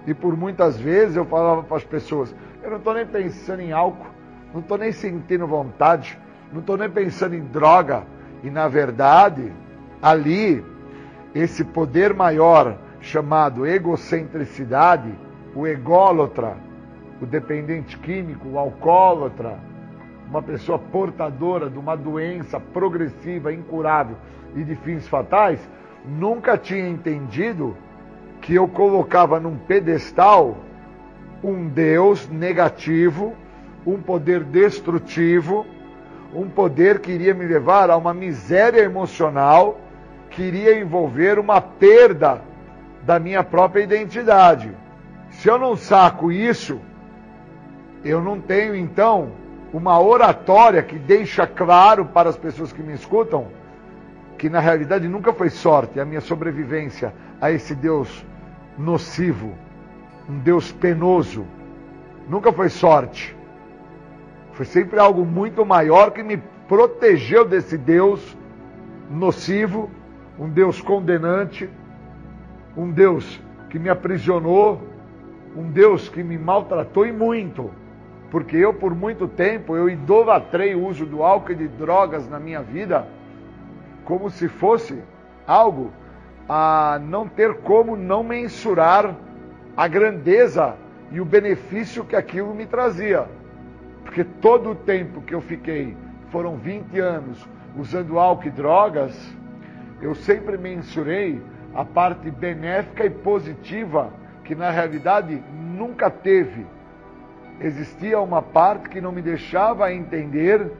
E por muitas vezes eu falava para as pessoas: eu não estou nem pensando em álcool, não estou nem sentindo vontade, não estou nem pensando em droga. E na verdade, ali, esse poder maior chamado egocentricidade, o ególatra, o dependente químico, o alcoólatra, uma pessoa portadora de uma doença progressiva, incurável e de fins fatais, nunca tinha entendido que eu colocava num pedestal um Deus negativo, um poder destrutivo, um poder que iria me levar a uma miséria emocional, que iria envolver uma perda da minha própria identidade. Se eu não saco isso, eu não tenho então uma oratória que deixa claro para as pessoas que me escutam que na realidade nunca foi sorte a minha sobrevivência a esse Deus nocivo, um Deus penoso. Nunca foi sorte. Foi sempre algo muito maior que me protegeu desse Deus nocivo, um Deus condenante, um Deus que me aprisionou, um Deus que me maltratou e muito porque eu por muito tempo eu idolatrei o uso do álcool e de drogas na minha vida como se fosse algo a não ter como não mensurar a grandeza e o benefício que aquilo me trazia. Porque todo o tempo que eu fiquei, foram 20 anos, usando álcool e drogas, eu sempre mensurei a parte benéfica e positiva que na realidade nunca teve existia uma parte que não me deixava entender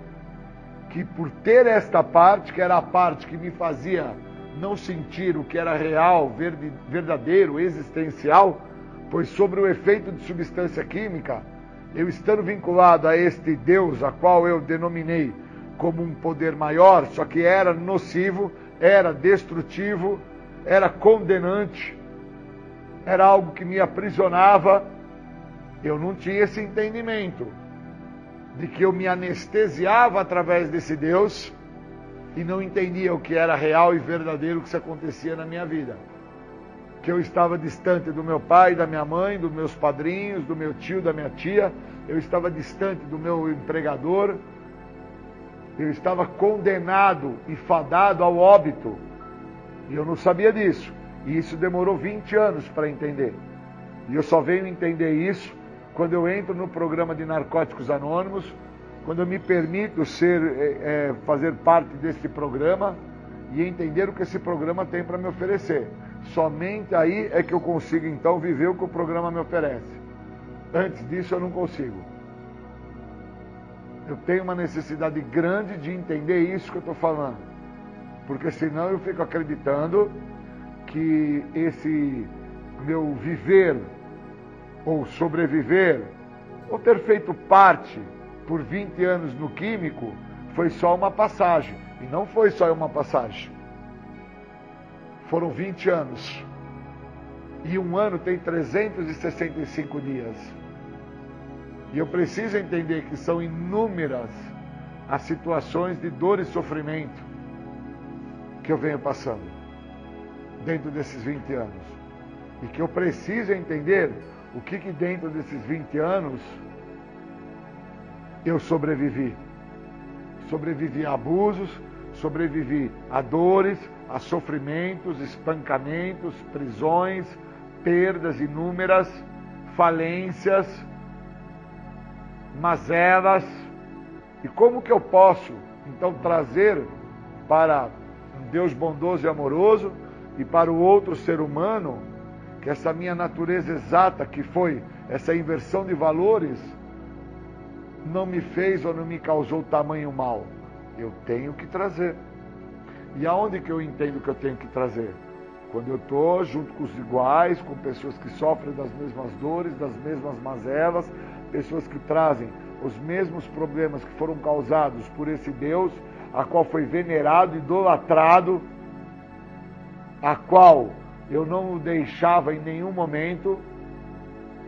que por ter esta parte, que era a parte que me fazia não sentir o que era real, verdadeiro, existencial, pois sobre o efeito de substância química, eu estando vinculado a este Deus, a qual eu denominei como um poder maior, só que era nocivo, era destrutivo, era condenante, era algo que me aprisionava eu não tinha esse entendimento de que eu me anestesiava através desse Deus e não entendia o que era real e verdadeiro que se acontecia na minha vida. Que eu estava distante do meu pai, da minha mãe, dos meus padrinhos, do meu tio, da minha tia, eu estava distante do meu empregador, eu estava condenado e fadado ao óbito. E eu não sabia disso. E isso demorou 20 anos para entender. E eu só venho entender isso quando eu entro no programa de Narcóticos Anônimos, quando eu me permito ser, é, fazer parte desse programa e entender o que esse programa tem para me oferecer. Somente aí é que eu consigo então viver o que o programa me oferece. Antes disso eu não consigo. Eu tenho uma necessidade grande de entender isso que eu estou falando. Porque senão eu fico acreditando que esse meu viver ou sobreviver ou ter feito parte por 20 anos no químico foi só uma passagem. E não foi só uma passagem. Foram 20 anos. E um ano tem 365 dias. E eu preciso entender que são inúmeras as situações de dor e sofrimento que eu venho passando dentro desses 20 anos. E que eu preciso entender o que, que dentro desses 20 anos eu sobrevivi. Sobrevivi a abusos, sobrevivi a dores, a sofrimentos, espancamentos, prisões, perdas inúmeras, falências, mazelas. E como que eu posso então trazer para um Deus bondoso e amoroso e para o outro ser humano que essa minha natureza exata, que foi essa inversão de valores, não me fez ou não me causou tamanho mal. Eu tenho que trazer. E aonde que eu entendo que eu tenho que trazer? Quando eu estou junto com os iguais, com pessoas que sofrem das mesmas dores, das mesmas mazelas, pessoas que trazem os mesmos problemas que foram causados por esse Deus, a qual foi venerado, idolatrado, a qual eu não o deixava em nenhum momento,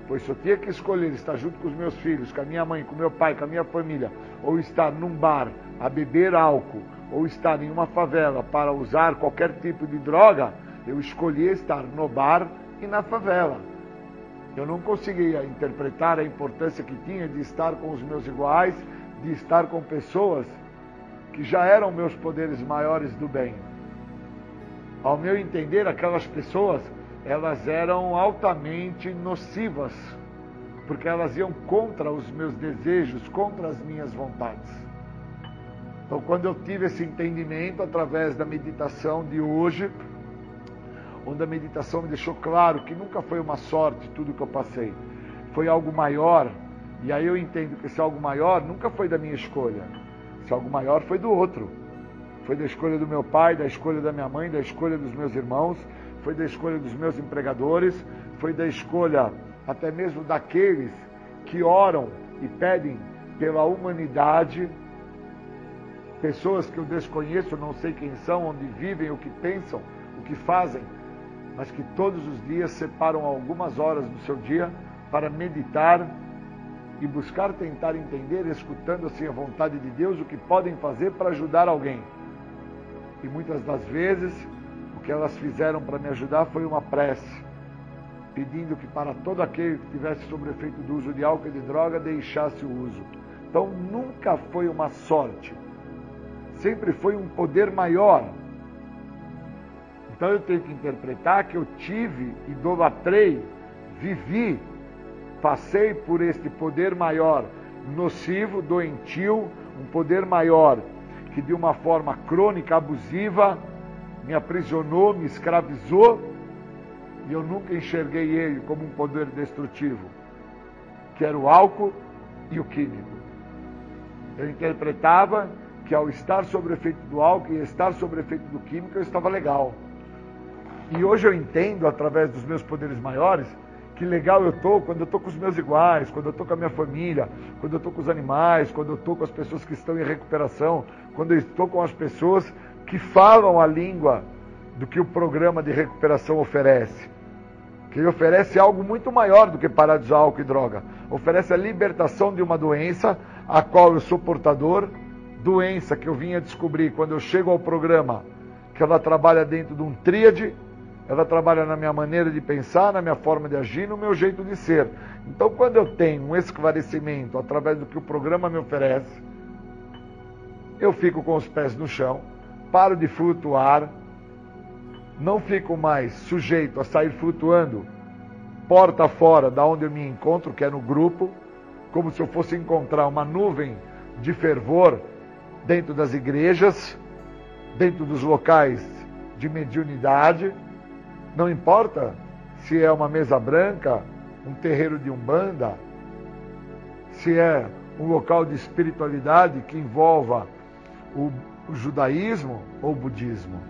pois só tinha que escolher estar junto com os meus filhos, com a minha mãe, com meu pai, com a minha família, ou estar num bar a beber álcool, ou estar em uma favela para usar qualquer tipo de droga, eu escolhia estar no bar e na favela. Eu não conseguia interpretar a importância que tinha de estar com os meus iguais, de estar com pessoas que já eram meus poderes maiores do bem. Ao meu entender, aquelas pessoas, elas eram altamente nocivas, porque elas iam contra os meus desejos, contra as minhas vontades. Então, quando eu tive esse entendimento através da meditação de hoje, onde a meditação me deixou claro que nunca foi uma sorte tudo que eu passei, foi algo maior, e aí eu entendo que esse algo maior nunca foi da minha escolha, esse algo maior foi do outro. Foi da escolha do meu pai, da escolha da minha mãe, da escolha dos meus irmãos, foi da escolha dos meus empregadores, foi da escolha até mesmo daqueles que oram e pedem pela humanidade, pessoas que eu desconheço, não sei quem são, onde vivem, o que pensam, o que fazem, mas que todos os dias separam algumas horas do seu dia para meditar e buscar tentar entender, escutando assim a vontade de Deus, o que podem fazer para ajudar alguém. E muitas das vezes o que elas fizeram para me ajudar foi uma prece, pedindo que para todo aquele que tivesse sobre efeito do uso de álcool e de droga deixasse o uso. Então nunca foi uma sorte, sempre foi um poder maior. Então eu tenho que interpretar que eu tive, idolatrei, vivi, passei por este poder maior, nocivo, doentio, um poder maior que de uma forma crônica, abusiva, me aprisionou, me escravizou, e eu nunca enxerguei ele como um poder destrutivo, que era o álcool e o químico. Eu interpretava que ao estar sob o efeito do álcool e estar sob o efeito do químico, eu estava legal. E hoje eu entendo, através dos meus poderes maiores, que legal eu tô quando eu tô com os meus iguais, quando eu tô com a minha família, quando eu tô com os animais, quando eu tô com as pessoas que estão em recuperação, quando eu estou com as pessoas que falam a língua do que o programa de recuperação oferece. Que oferece algo muito maior do que parar de usar álcool e droga. Oferece a libertação de uma doença a qual eu sou portador, doença que eu vim a descobrir quando eu chego ao programa, que ela trabalha dentro de um tríade ela trabalha na minha maneira de pensar, na minha forma de agir, no meu jeito de ser. Então, quando eu tenho um esclarecimento através do que o programa me oferece, eu fico com os pés no chão, paro de flutuar, não fico mais sujeito a sair flutuando porta fora da onde eu me encontro, que é no grupo, como se eu fosse encontrar uma nuvem de fervor dentro das igrejas, dentro dos locais de mediunidade Não importa se é uma mesa branca, um terreiro de umbanda, se é um local de espiritualidade que envolva o, judaísmo ou o budismo.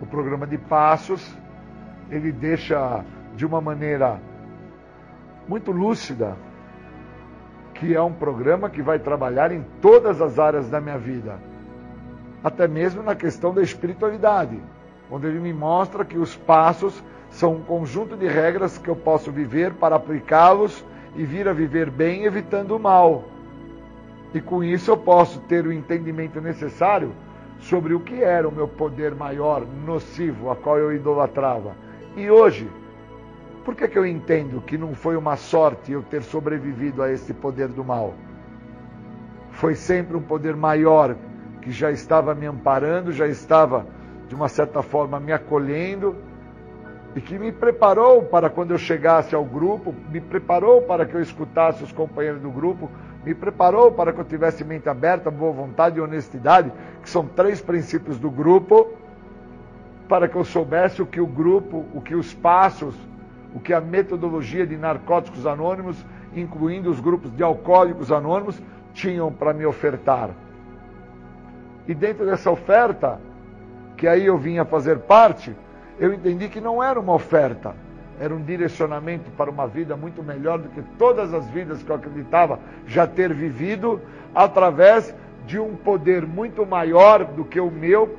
O programa de passos, ele deixa de uma maneira muito lúcida que é um programa que vai trabalhar em todas as áreas da minha vida, até mesmo na questão da espiritualidade, onde ele me mostra que os passos são um conjunto de regras que eu posso viver para aplicá-los e vir a viver bem, evitando o mal. E com isso eu posso ter o entendimento necessário sobre o que era o meu poder maior, nocivo, a qual eu idolatrava. E hoje, por que, que eu entendo que não foi uma sorte eu ter sobrevivido a esse poder do mal? Foi sempre um poder maior que já estava me amparando, já estava, de uma certa forma, me acolhendo e que me preparou para quando eu chegasse ao grupo, me preparou para que eu escutasse os companheiros do grupo, me preparou para que eu tivesse mente aberta, boa vontade e honestidade, que são três princípios do grupo, para que eu soubesse o que o grupo, o que os passos, o que a metodologia de narcóticos anônimos, incluindo os grupos de alcoólicos anônimos, tinham para me ofertar. E dentro dessa oferta, que aí eu vinha fazer parte, eu entendi que não era uma oferta, era um direcionamento para uma vida muito melhor do que todas as vidas que eu acreditava já ter vivido, através de um poder muito maior do que o meu,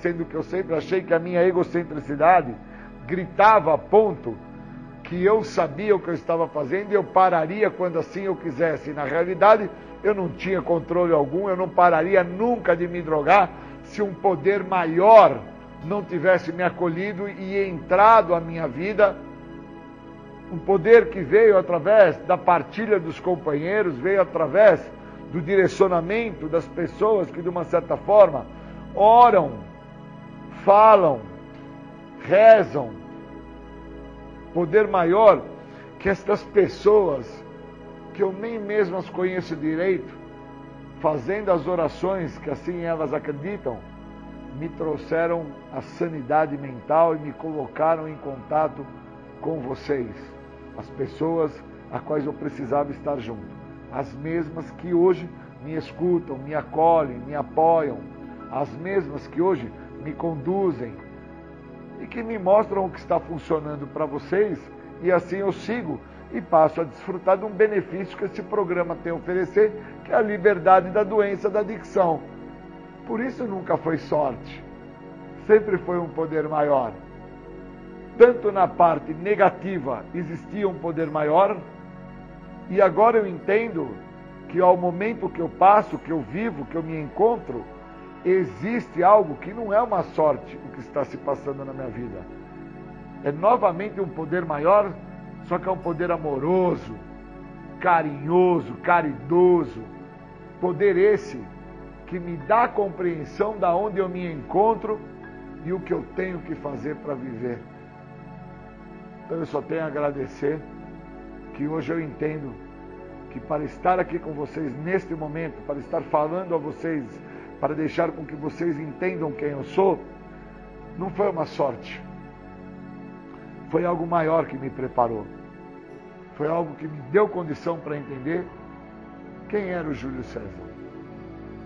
sendo que eu sempre achei que a minha egocentricidade gritava a ponto que eu sabia o que eu estava fazendo e eu pararia quando assim eu quisesse. Na realidade, eu não tinha controle algum, eu não pararia nunca de me drogar se um poder maior não tivesse me acolhido e entrado à minha vida, um poder que veio através da partilha dos companheiros, veio através do direcionamento das pessoas que, de uma certa forma, oram, falam, rezam. Poder maior que estas pessoas, que eu nem mesmo as conheço direito, fazendo as orações que assim elas acreditam, me trouxeram a sanidade mental e me colocaram em contato com vocês, as pessoas a quais eu precisava estar junto, as mesmas que hoje me escutam, me acolhem, me apoiam, as mesmas que hoje me conduzem e que me mostram o que está funcionando para vocês e assim eu sigo e passo a desfrutar de um benefício que esse programa tem a oferecer, que é a liberdade da doença da adicção. Por isso nunca foi sorte. Sempre foi um poder maior. Tanto na parte negativa existia um poder maior, e agora eu entendo que ao momento que eu passo, que eu vivo, que eu me encontro, existe algo que não é uma sorte o que está se passando na minha vida. É novamente um poder maior, só que é um poder amoroso, carinhoso, caridoso. Poder esse que me dá compreensão da onde eu me encontro e o que eu tenho que fazer para viver. Então eu só tenho a agradecer que hoje eu entendo que para estar aqui com vocês neste momento, para estar falando a vocês, para deixar com que vocês entendam quem eu sou, não foi uma sorte. Foi algo maior que me preparou. Foi algo que me deu condição para entender quem era o Júlio César.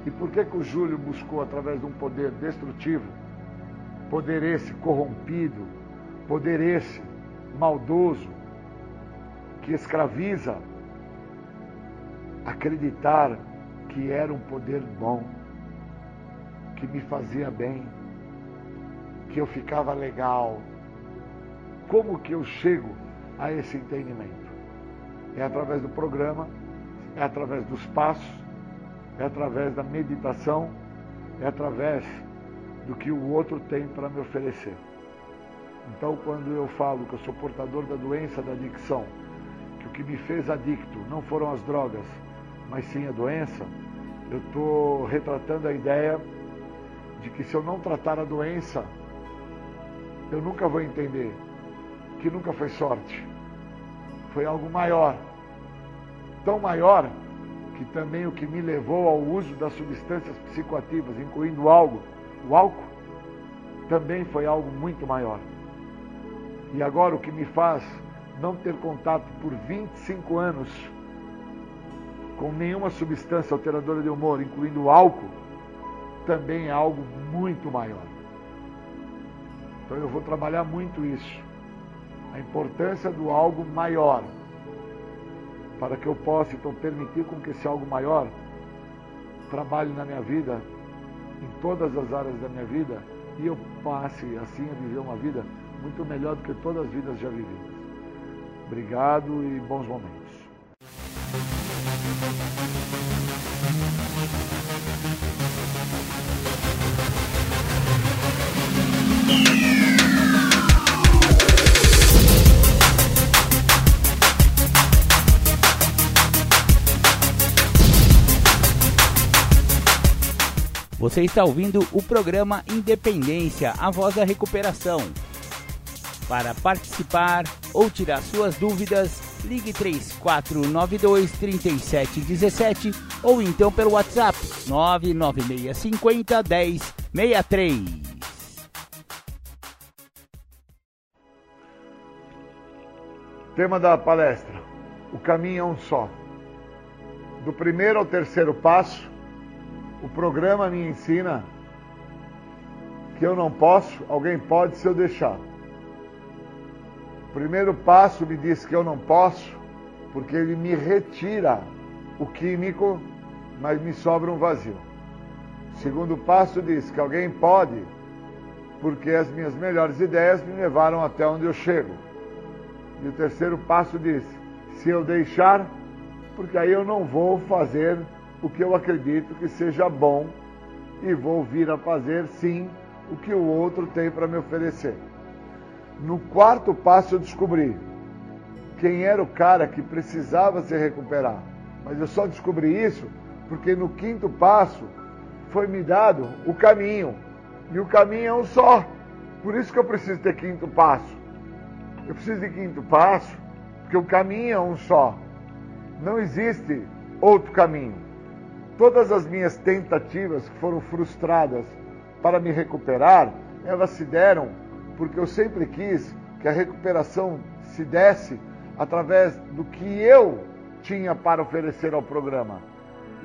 E por que, que o Júlio buscou, através de um poder destrutivo, poder esse corrompido, poder esse maldoso, que escraviza, acreditar que era um poder bom, que me fazia bem, que eu ficava legal. Como que eu chego a esse entendimento? É através do programa, é através dos passos, é através da meditação, é através do que o outro tem para me oferecer. Então, quando eu falo que eu sou portador da doença da adicção, que o que me fez adicto não foram as drogas, mas sim a doença, eu estou retratando a ideia de que se eu não tratar a doença, eu nunca vou entender nunca foi sorte. Foi algo maior. Tão maior que também o que me levou ao uso das substâncias psicoativas, incluindo o álcool, o álcool, também foi algo muito maior. E agora o que me faz não ter contato por 25 anos com nenhuma substância alteradora de humor, incluindo o álcool, também é algo muito maior. Então eu vou trabalhar muito isso. A importância do algo maior. Para que eu possa então permitir com que esse algo maior trabalhe na minha vida, em todas as áreas da minha vida, e eu passe assim a viver uma vida muito melhor do que todas as vidas já vividas. Obrigado e bons momentos. Você está ouvindo o programa Independência, a voz da recuperação. Para participar ou tirar suas dúvidas, ligue 3492 3717 ou então pelo WhatsApp 99650 1063. Tema da palestra: O caminho é um só. Do primeiro ao terceiro passo, o programa me ensina que eu não posso, alguém pode se eu deixar. O primeiro passo me diz que eu não posso, porque ele me retira o químico, mas me sobra um vazio. O segundo passo diz que alguém pode, porque as minhas melhores ideias me levaram até onde eu chego. E o terceiro passo diz: se eu deixar, porque aí eu não vou fazer o que eu acredito que seja bom e vou vir a fazer sim o que o outro tem para me oferecer. No quarto passo eu descobri quem era o cara que precisava se recuperar. Mas eu só descobri isso porque no quinto passo foi me dado o caminho. E o caminho é um só. Por isso que eu preciso ter quinto passo. Eu preciso de quinto passo, porque o caminho é um só. Não existe outro caminho. Todas as minhas tentativas que foram frustradas para me recuperar, elas se deram porque eu sempre quis que a recuperação se desse através do que eu tinha para oferecer ao programa.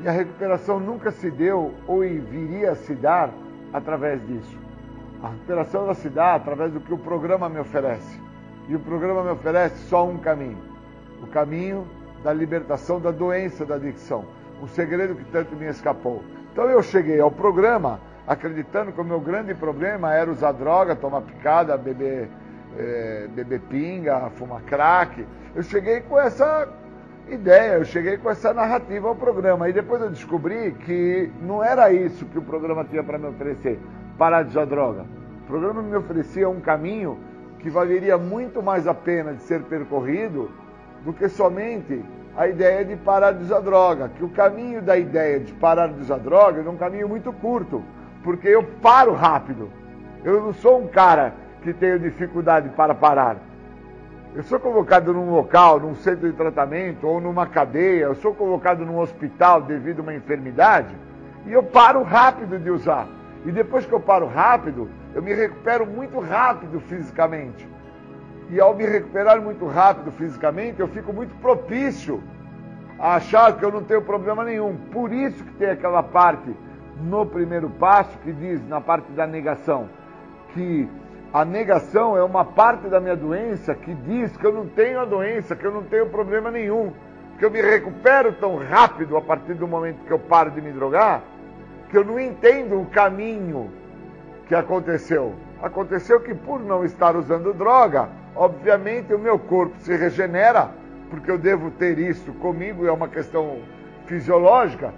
E a recuperação nunca se deu ou viria a se dar através disso. A recuperação ela se dá através do que o programa me oferece. E o programa me oferece só um caminho: o caminho da libertação da doença da adicção, o segredo que tanto me escapou. Então eu cheguei ao programa acreditando que o meu grande problema era usar droga, tomar picada, beber, é, beber pinga, fumar crack. Eu cheguei com essa ideia, eu cheguei com essa narrativa ao programa. E depois eu descobri que não era isso que o programa tinha para me oferecer, parar de usar droga. O programa me oferecia um caminho que valeria muito mais a pena de ser percorrido do que somente a ideia de parar de usar droga. Que o caminho da ideia de parar de usar droga é um caminho muito curto, porque eu paro rápido. Eu não sou um cara que tenho dificuldade para parar. Eu sou convocado num local, num centro de tratamento ou numa cadeia, eu sou convocado num hospital devido a uma enfermidade e eu paro rápido de usar. E depois que eu paro rápido, eu me recupero muito rápido fisicamente. E ao me recuperar muito rápido fisicamente, eu fico muito propício a achar que eu não tenho problema nenhum. Por isso que tem aquela parte no primeiro passo que diz, na parte da negação, que a negação é uma parte da minha doença que diz que eu não tenho a doença, que eu não tenho problema nenhum, que eu me recupero tão rápido a partir do momento que eu paro de me drogar, que eu não entendo o caminho que aconteceu. Aconteceu que por não estar usando droga, obviamente o meu corpo se regenera, porque eu devo ter isso comigo, é uma questão fisiológica,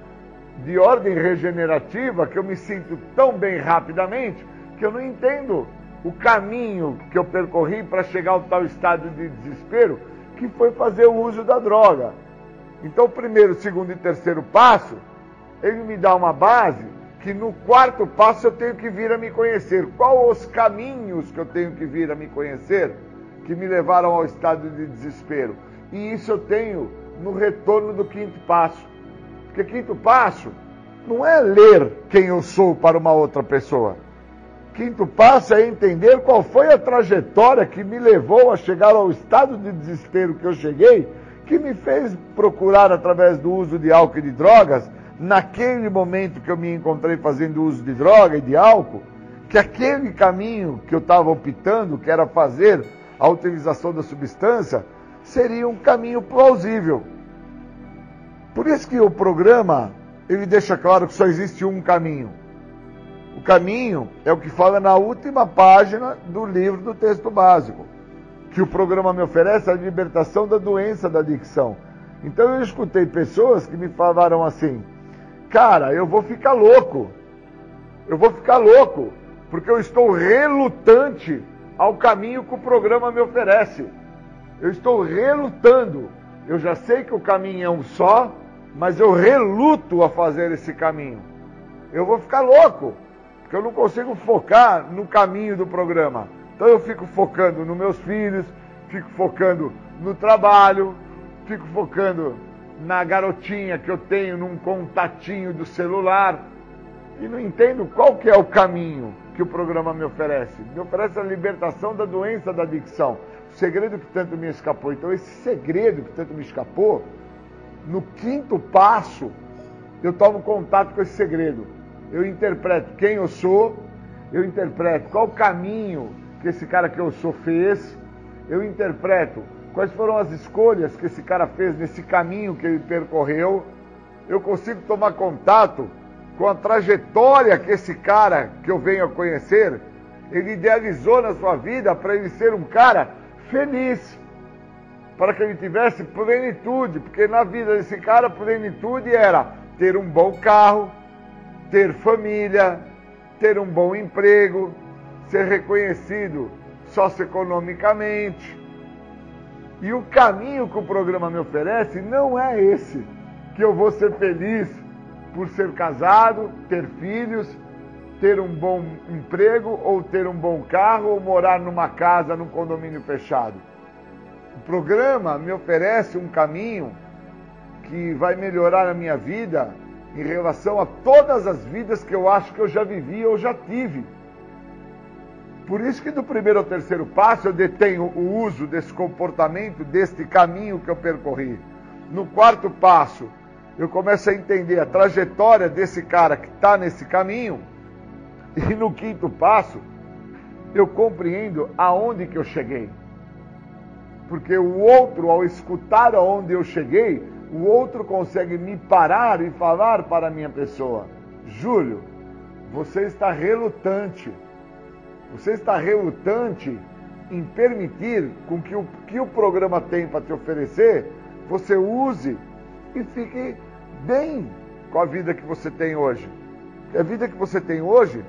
de ordem regenerativa, que eu me sinto tão bem rapidamente, que eu não entendo o caminho que eu percorri para chegar ao tal estado de desespero, que foi fazer o uso da droga. Então, o primeiro, segundo e terceiro passo, ele me dá uma base que no quarto passo eu tenho que vir a me conhecer. Quais os caminhos que eu tenho que vir a me conhecer que me levaram ao estado de desespero? E isso eu tenho no retorno do quinto passo. Porque quinto passo não é ler quem eu sou para uma outra pessoa. Quinto passo é entender qual foi a trajetória que me levou a chegar ao estado de desespero que eu cheguei, que me fez procurar através do uso de álcool e de drogas, naquele momento que eu me encontrei fazendo uso de droga e de álcool, que aquele caminho que eu estava optando, que era fazer a utilização da substância, seria um caminho plausível. Por isso que o programa, ele deixa claro que só existe um caminho. O caminho é o que fala na última página do livro do texto básico, que o programa me oferece a libertação da doença da adicção. Então eu escutei pessoas que me falaram assim: "Cara, eu vou ficar louco. Eu vou ficar louco, porque eu estou relutante ao caminho que o programa me oferece. Eu estou relutando. Eu já sei que o caminho é um só, mas eu reluto a fazer esse caminho. Eu vou ficar louco, porque eu não consigo focar no caminho do programa. Então eu fico focando nos meus filhos, fico focando no trabalho, fico focando na garotinha que eu tenho num contatinho do celular e não entendo qual que é o caminho que o programa me oferece. Me oferece a libertação da doença da adicção. O segredo que tanto me escapou. Então esse segredo que tanto me escapou no quinto passo, eu tomo contato com esse segredo. Eu interpreto quem eu sou, eu interpreto qual o caminho que esse cara que eu sou fez, eu interpreto quais foram as escolhas que esse cara fez nesse caminho que ele percorreu. Eu consigo tomar contato com a trajetória que esse cara que eu venho a conhecer, ele idealizou na sua vida para ele ser um cara feliz para que ele tivesse plenitude, porque na vida desse cara, plenitude era ter um bom carro, ter família, ter um bom emprego, ser reconhecido socioeconomicamente. E o caminho que o programa me oferece não é esse, que eu vou ser feliz por ser casado, ter filhos, ter um bom emprego, ou ter um bom carro, ou morar numa casa, num condomínio fechado. O programa me oferece um caminho que vai melhorar a minha vida em relação a todas as vidas que eu acho que eu já vivi ou já tive. Por isso que do primeiro ao terceiro passo eu detenho o uso desse comportamento, deste caminho que eu percorri. No quarto passo, eu começo a entender a trajetória desse cara que está nesse caminho. E no quinto passo, eu compreendo aonde que eu cheguei. Porque o outro, ao escutar aonde eu cheguei, o outro consegue me parar e falar para a minha pessoa: Júlio, você está relutante. Você está relutante em permitir com que o que o programa tem para te oferecer, você use e fique bem com a vida que você tem hoje. A vida que você tem hoje,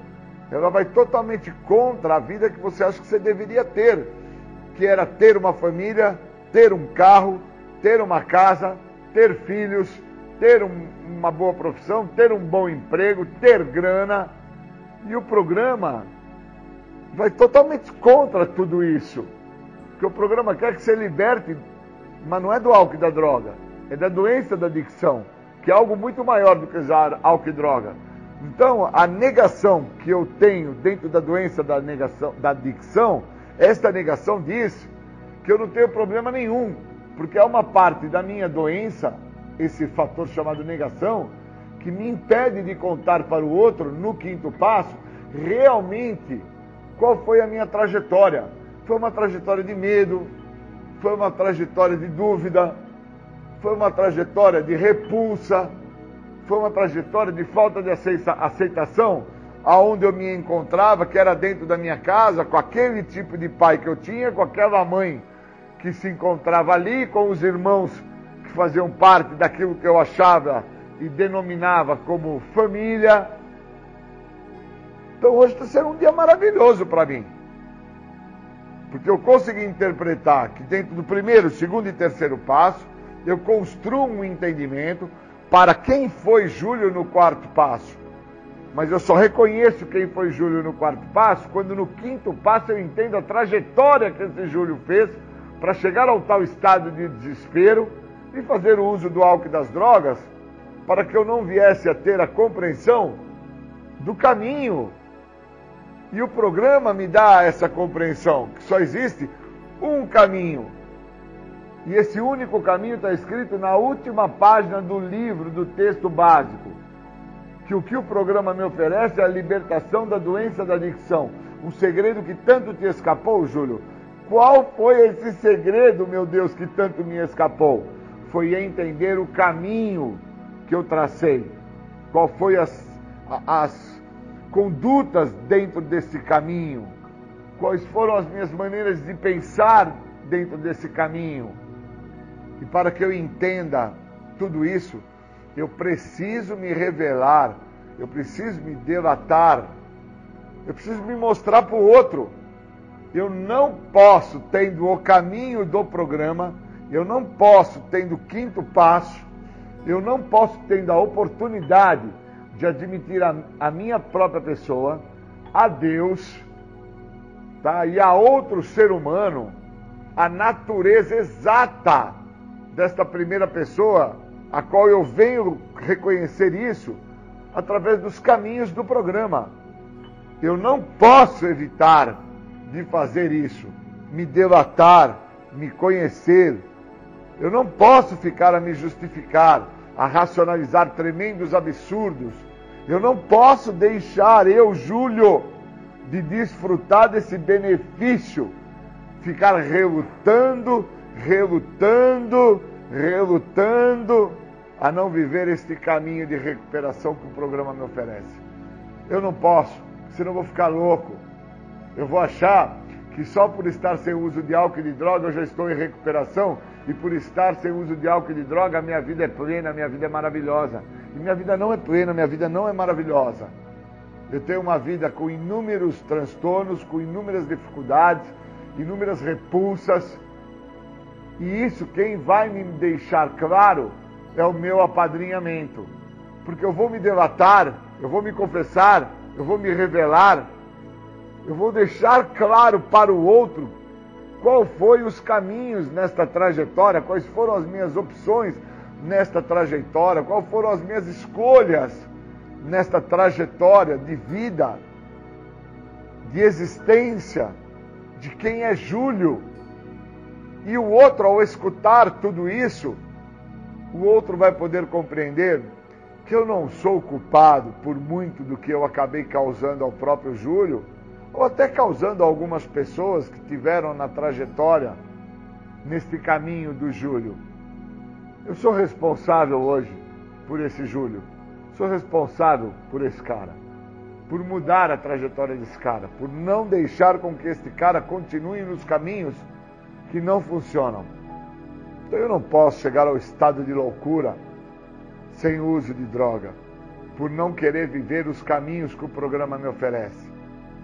ela vai totalmente contra a vida que você acha que você deveria ter que era ter uma família, ter um carro, ter uma casa, ter filhos, ter um, uma boa profissão, ter um bom emprego, ter grana. E o programa vai totalmente contra tudo isso. Porque o programa quer que você liberte, mas não é do álcool e da droga, é da doença da adicção, que é algo muito maior do que usar álcool e droga. Então, a negação que eu tenho dentro da doença da, negação, da adicção esta negação diz que eu não tenho problema nenhum, porque há uma parte da minha doença, esse fator chamado negação, que me impede de contar para o outro, no quinto passo, realmente qual foi a minha trajetória. Foi uma trajetória de medo, foi uma trajetória de dúvida, foi uma trajetória de repulsa, foi uma trajetória de falta de aceitação aonde eu me encontrava, que era dentro da minha casa, com aquele tipo de pai que eu tinha, com aquela mãe que se encontrava ali, com os irmãos que faziam parte daquilo que eu achava e denominava como família. Então hoje está sendo um dia maravilhoso para mim. Porque eu consegui interpretar que dentro do primeiro, segundo e terceiro passo, eu construo um entendimento para quem foi Júlio no quarto passo mas eu só reconheço quem foi Júlio no quarto passo quando no quinto passo eu entendo a trajetória que esse Júlio fez para chegar ao tal estado de desespero e fazer o uso do álcool e das drogas para que eu não viesse a ter a compreensão do caminho E o programa me dá essa compreensão, que só existe um caminho. E esse único caminho está escrito na última página do livro, do texto básico. Que o que o programa me oferece é a libertação da doença da adicção. Um segredo que tanto te escapou, Júlio. Qual foi esse segredo, meu Deus, que tanto me escapou? Foi entender o caminho que eu tracei. Qual foi as, as condutas dentro desse caminho? Quais foram as minhas maneiras de pensar dentro desse caminho? E para que eu entenda tudo isso, eu preciso me revelar, eu preciso me delatar, eu preciso me mostrar para o outro. Eu não posso, tendo o caminho do programa, eu não posso, tendo o quinto passo, eu não posso, tendo a oportunidade de admitir a, a minha própria pessoa, a Deus, tá? e a outro ser humano, a natureza exata desta primeira pessoa, a qual eu venho reconhecer isso através dos caminhos do programa. Eu não posso evitar de fazer isso, me delatar, me conhecer. Eu não posso ficar a me justificar a racionalizar tremendos absurdos. Eu não posso deixar eu, Júlio, de desfrutar desse benefício, ficar relutando, relutando, relutando a não viver este caminho de recuperação que o programa me oferece. Eu não posso, senão eu vou ficar louco. Eu vou achar que só por estar sem uso de álcool e de droga eu já estou em recuperação e por estar sem uso de álcool e de droga, a minha vida é plena, a minha vida é maravilhosa. E minha vida não é plena, minha vida não é maravilhosa. Eu tenho uma vida com inúmeros transtornos, com inúmeras dificuldades, inúmeras repulsas. E isso quem vai me deixar claro é o meu apadrinhamento. Porque eu vou me delatar, eu vou me confessar, eu vou me revelar, eu vou deixar claro para o outro qual foi os caminhos nesta trajetória, quais foram as minhas opções nesta trajetória, quais foram as minhas escolhas nesta trajetória de vida, de existência, de quem é Júlio. E o outro, ao escutar tudo isso, o outro vai poder compreender que eu não sou culpado por muito do que eu acabei causando ao próprio Júlio ou até causando a algumas pessoas que tiveram na trajetória neste caminho do Júlio. Eu sou responsável hoje por esse Júlio. Sou responsável por esse cara. Por mudar a trajetória desse cara. Por não deixar com que este cara continue nos caminhos que não funcionam. Então eu não posso chegar ao estado de loucura sem uso de droga. Por não querer viver os caminhos que o programa me oferece.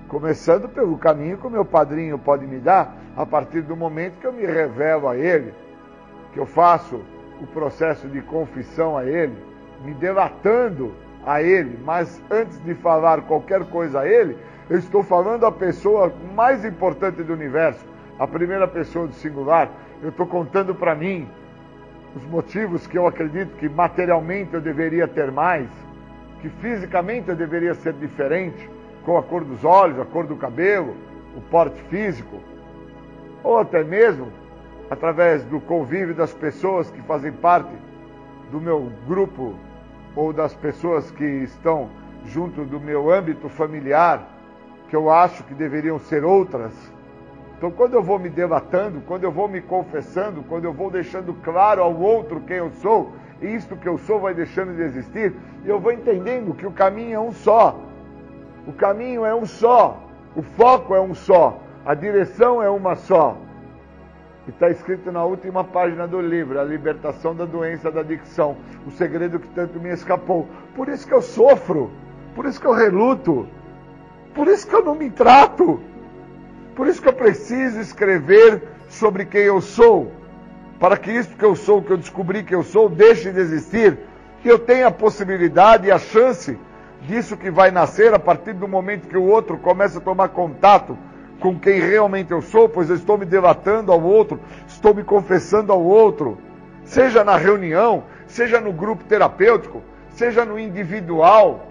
Começando pelo caminho que o meu padrinho pode me dar a partir do momento que eu me revelo a ele, que eu faço o processo de confissão a ele, me delatando a ele, mas antes de falar qualquer coisa a ele, eu estou falando a pessoa mais importante do universo, a primeira pessoa do singular. Eu estou contando para mim os motivos que eu acredito que materialmente eu deveria ter mais, que fisicamente eu deveria ser diferente com a cor dos olhos, a cor do cabelo, o porte físico, ou até mesmo através do convívio das pessoas que fazem parte do meu grupo ou das pessoas que estão junto do meu âmbito familiar, que eu acho que deveriam ser outras. Então, quando eu vou me debatando, quando eu vou me confessando, quando eu vou deixando claro ao outro quem eu sou, e isto que eu sou vai deixando de existir, eu vou entendendo que o caminho é um só. O caminho é um só, o foco é um só, a direção é uma só. E está escrito na última página do livro, a libertação da doença da adicção, o segredo que tanto me escapou. Por isso que eu sofro, por isso que eu reluto, por isso que eu não me trato, por isso que eu preciso escrever sobre quem eu sou, para que isso que eu sou, que eu descobri que eu sou, deixe de existir, que eu tenha a possibilidade e a chance disso que vai nascer a partir do momento que o outro começa a tomar contato com quem realmente eu sou, pois eu estou me delatando ao outro, estou me confessando ao outro, seja na reunião, seja no grupo terapêutico, seja no individual.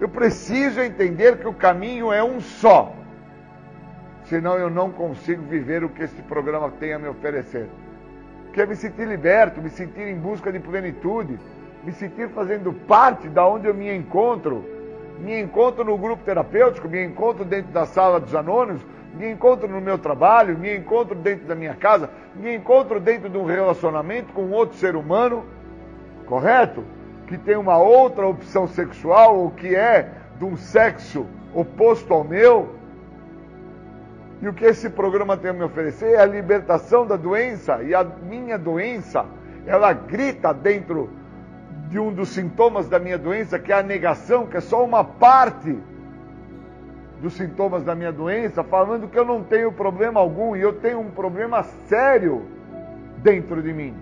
Eu preciso entender que o caminho é um só. Senão eu não consigo viver o que esse programa tem a me oferecer. Que é me sentir liberto, me sentir em busca de plenitude, me sentir fazendo parte da onde eu me encontro. Me encontro no grupo terapêutico, me encontro dentro da sala dos anônimos, me encontro no meu trabalho, me encontro dentro da minha casa, me encontro dentro de um relacionamento com outro ser humano, correto? Que tem uma outra opção sexual ou que é de um sexo oposto ao meu. E o que esse programa tem a me oferecer é a libertação da doença. E a minha doença, ela grita dentro de um dos sintomas da minha doença, que é a negação, que é só uma parte dos sintomas da minha doença, falando que eu não tenho problema algum e eu tenho um problema sério dentro de mim,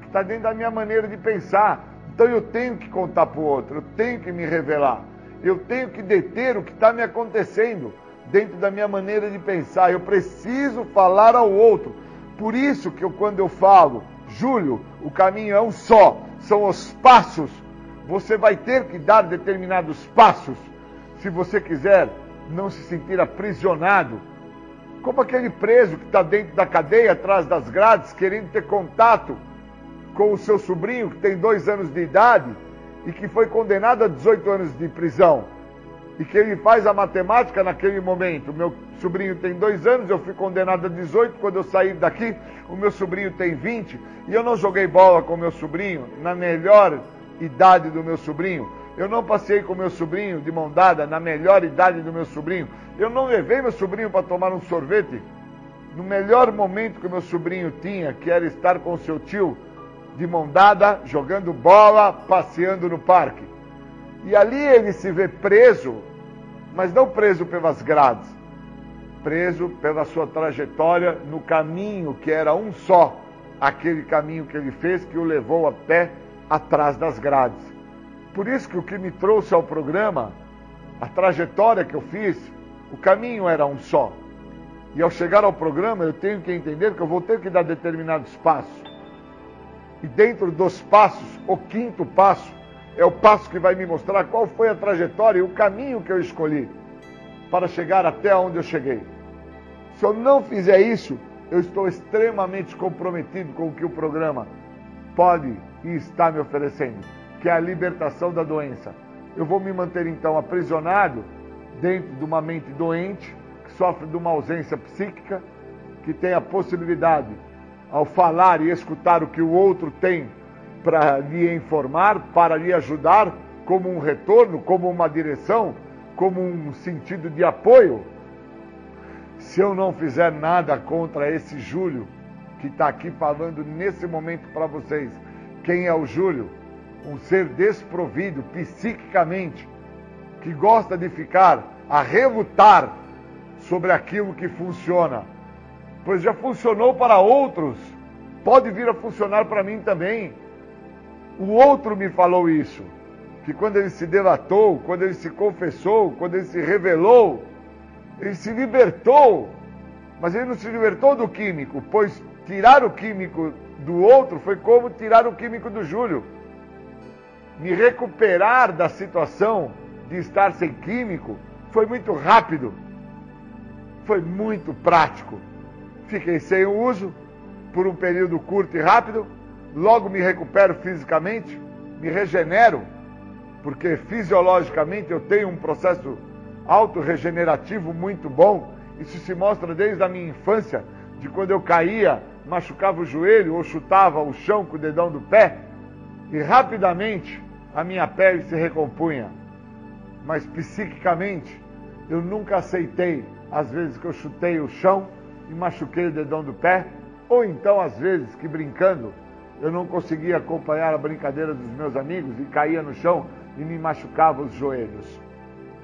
que está dentro da minha maneira de pensar. Então eu tenho que contar para o outro, eu tenho que me revelar, eu tenho que deter o que está me acontecendo dentro da minha maneira de pensar. Eu preciso falar ao outro. Por isso que eu, quando eu falo, Júlio, o caminho é um só, são os passos. Você vai ter que dar determinados passos se você quiser não se sentir aprisionado, como aquele preso que está dentro da cadeia, atrás das grades, querendo ter contato com o seu sobrinho, que tem dois anos de idade e que foi condenado a 18 anos de prisão. E que ele faz a matemática naquele momento. Meu sobrinho tem dois anos, eu fui condenado a 18. Quando eu saí daqui, o meu sobrinho tem 20. E eu não joguei bola com meu sobrinho na melhor idade do meu sobrinho eu não passei com meu sobrinho de mão dada na melhor idade do meu sobrinho. Eu não levei meu sobrinho para tomar um sorvete no melhor momento que meu sobrinho tinha, que era estar com seu tio de mão dada, jogando bola, passeando no parque. E ali ele se vê preso, mas não preso pelas grades, preso pela sua trajetória no caminho que era um só, aquele caminho que ele fez que o levou a pé atrás das grades. Por isso que o que me trouxe ao programa, a trajetória que eu fiz, o caminho era um só. E ao chegar ao programa, eu tenho que entender que eu vou ter que dar determinados passos. E dentro dos passos, o quinto passo é o passo que vai me mostrar qual foi a trajetória e o caminho que eu escolhi para chegar até onde eu cheguei. Se eu não fizer isso, eu estou extremamente comprometido com o que o programa pode e está me oferecendo que é a libertação da doença. Eu vou me manter então aprisionado dentro de uma mente doente, que sofre de uma ausência psíquica, que tem a possibilidade, ao falar e escutar o que o outro tem para lhe informar, para lhe ajudar, como um retorno, como uma direção, como um sentido de apoio. Se eu não fizer nada contra esse Júlio, que está aqui falando nesse momento para vocês, quem é o Júlio? um ser desprovido psiquicamente, que gosta de ficar a relutar sobre aquilo que funciona, pois já funcionou para outros, pode vir a funcionar para mim também. O outro me falou isso, que quando ele se delatou, quando ele se confessou, quando ele se revelou, ele se libertou, mas ele não se libertou do químico, pois tirar o químico do outro foi como tirar o químico do Júlio me recuperar da situação de estar sem químico foi muito rápido, foi muito prático. Fiquei sem o uso por um período curto e rápido, logo me recupero fisicamente, me regenero, porque fisiologicamente eu tenho um processo autorregenerativo muito bom. Isso se mostra desde a minha infância, de quando eu caía, machucava o joelho ou chutava o chão com o dedão do pé, e rapidamente a minha pele se recompunha. Mas psiquicamente, eu nunca aceitei as vezes que eu chutei o chão e machuquei o dedão do pé, ou então às vezes que brincando, eu não conseguia acompanhar a brincadeira dos meus amigos e caía no chão e me machucava os joelhos.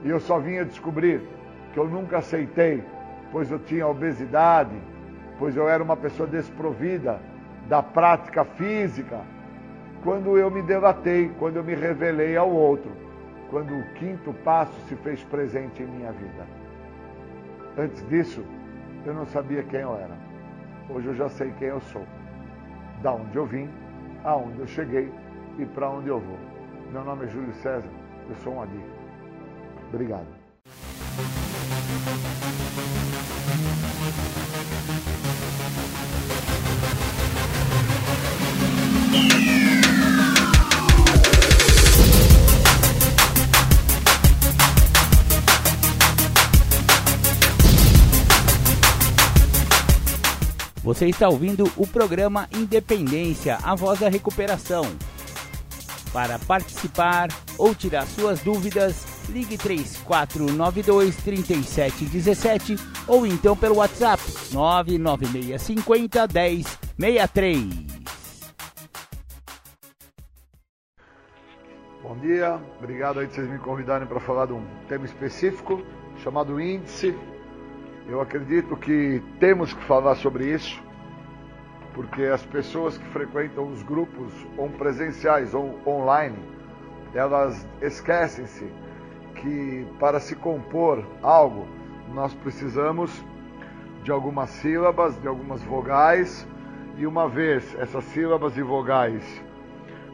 E eu só vinha descobrir que eu nunca aceitei, pois eu tinha obesidade, pois eu era uma pessoa desprovida da prática física, quando eu me debatei, quando eu me revelei ao outro, quando o quinto passo se fez presente em minha vida. Antes disso, eu não sabia quem eu era. Hoje eu já sei quem eu sou. Da onde eu vim, aonde eu cheguei e para onde eu vou. Meu nome é Júlio César, eu sou um adicto. Obrigado. Você está ouvindo o programa Independência, a voz da recuperação. Para participar ou tirar suas dúvidas, ligue 3492 3717 ou então pelo WhatsApp 99650 1063. Bom dia, obrigado aí de vocês me convidarem para falar de um tema específico chamado índice eu acredito que temos que falar sobre isso, porque as pessoas que frequentam os grupos, ou presenciais ou online, elas esquecem-se que para se compor algo, nós precisamos de algumas sílabas, de algumas vogais, e uma vez essas sílabas e vogais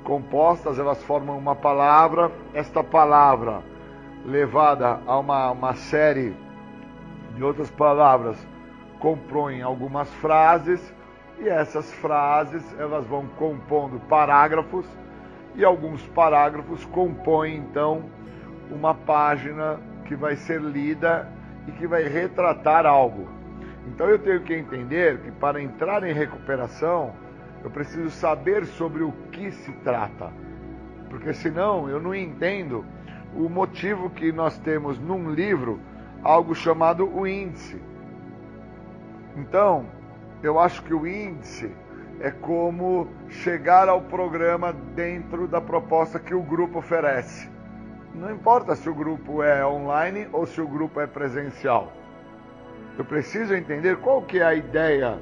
compostas, elas formam uma palavra. Esta palavra, levada a uma, uma série de outras palavras, compõem algumas frases e essas frases elas vão compondo parágrafos e alguns parágrafos compõem então uma página que vai ser lida e que vai retratar algo. Então eu tenho que entender que para entrar em recuperação eu preciso saber sobre o que se trata, porque senão eu não entendo o motivo que nós temos num livro algo chamado o índice. Então, eu acho que o índice é como chegar ao programa dentro da proposta que o grupo oferece. Não importa se o grupo é online ou se o grupo é presencial. Eu preciso entender qual que é a ideia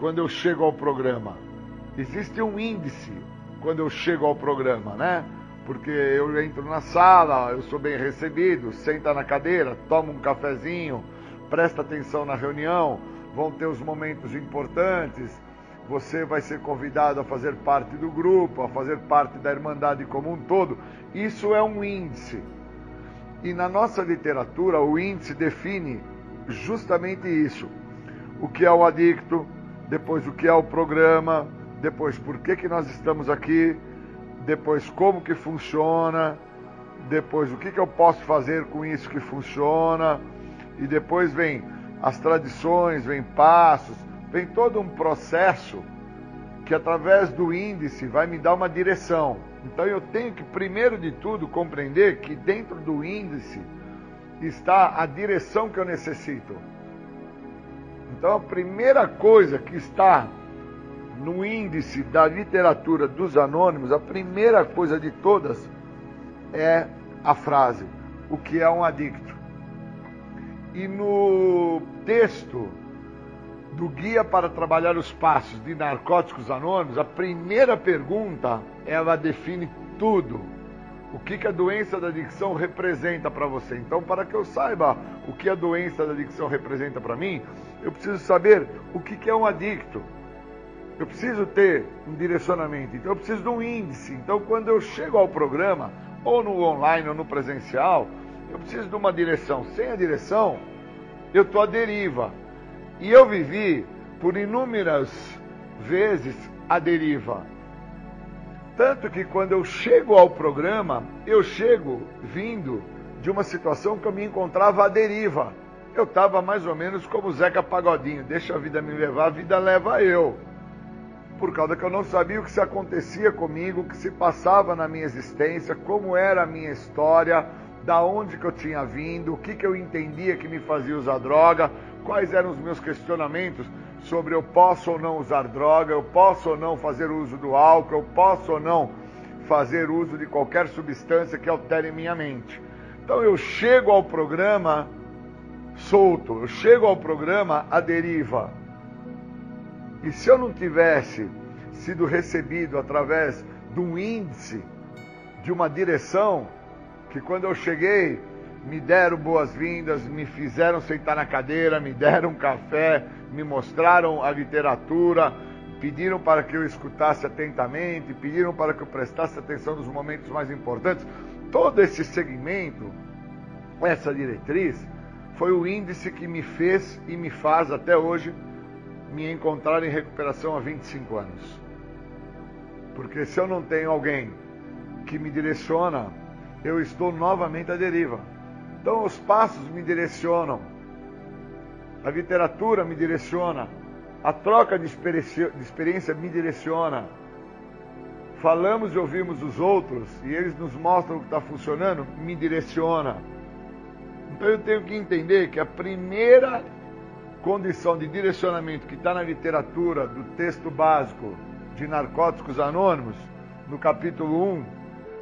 quando eu chego ao programa. Existe um índice quando eu chego ao programa, né? Porque eu entro na sala, eu sou bem recebido, senta na cadeira, toma um cafezinho, presta atenção na reunião, vão ter os momentos importantes, você vai ser convidado a fazer parte do grupo, a fazer parte da Irmandade como um todo. Isso é um índice. E na nossa literatura, o índice define justamente isso. O que é o adicto, depois o que é o programa, depois por que, que nós estamos aqui, depois como que funciona, depois o que, que eu posso fazer com isso que funciona, e depois vem as tradições, vem passos, vem todo um processo que através do índice vai me dar uma direção. Então eu tenho que, primeiro de tudo, compreender que dentro do índice está a direção que eu necessito. Então a primeira coisa que está no índice da literatura dos anônimos, a primeira coisa de todas é a frase: o que é um adicto? E no texto do Guia para Trabalhar os Passos de Narcóticos Anônimos, a primeira pergunta ela define tudo. O que, que a doença da adicção representa para você? Então, para que eu saiba o que a doença da adicção representa para mim, eu preciso saber o que, que é um adicto. Eu preciso ter um direcionamento, então eu preciso de um índice. Então, quando eu chego ao programa, ou no online ou no presencial, eu preciso de uma direção. Sem a direção, eu estou à deriva. E eu vivi por inúmeras vezes a deriva. Tanto que quando eu chego ao programa, eu chego vindo de uma situação que eu me encontrava à deriva. Eu estava mais ou menos como Zeca Pagodinho: deixa a vida me levar, a vida leva eu por causa que eu não sabia o que se acontecia comigo, o que se passava na minha existência, como era a minha história, da onde que eu tinha vindo, o que que eu entendia que me fazia usar droga, quais eram os meus questionamentos sobre eu posso ou não usar droga, eu posso ou não fazer uso do álcool, eu posso ou não fazer uso de qualquer substância que altere minha mente. Então eu chego ao programa solto, eu chego ao programa à deriva. E se eu não tivesse sido recebido através de um índice, de uma direção, que quando eu cheguei me deram boas-vindas, me fizeram sentar na cadeira, me deram um café, me mostraram a literatura, pediram para que eu escutasse atentamente, pediram para que eu prestasse atenção nos momentos mais importantes. Todo esse segmento, essa diretriz, foi o índice que me fez e me faz até hoje me encontrar em recuperação há 25 anos. Porque se eu não tenho alguém que me direciona, eu estou novamente à deriva. Então os passos me direcionam, a literatura me direciona, a troca de experiência, me direciona. Falamos e ouvimos os outros e eles nos mostram o que está funcionando, me direciona. Então eu tenho que entender que a primeira condição de direcionamento que está na literatura do texto básico de Narcóticos Anônimos, no capítulo 1,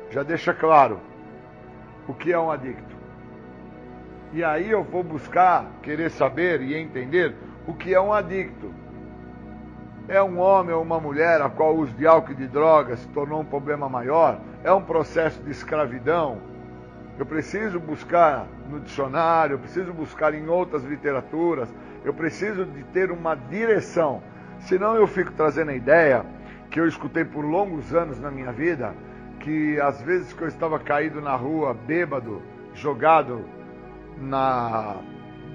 já deixa claro o que é um adicto. E aí eu vou buscar, querer saber e entender o que é um adicto. É um homem ou uma mulher a qual o uso de álcool e de drogas se tornou um problema maior? É um processo de escravidão? Eu preciso buscar no dicionário, eu preciso buscar em outras literaturas, eu preciso de ter uma direção. Senão eu fico trazendo a ideia que eu escutei por longos anos na minha vida, que às vezes que eu estava caído na rua, bêbado, jogado na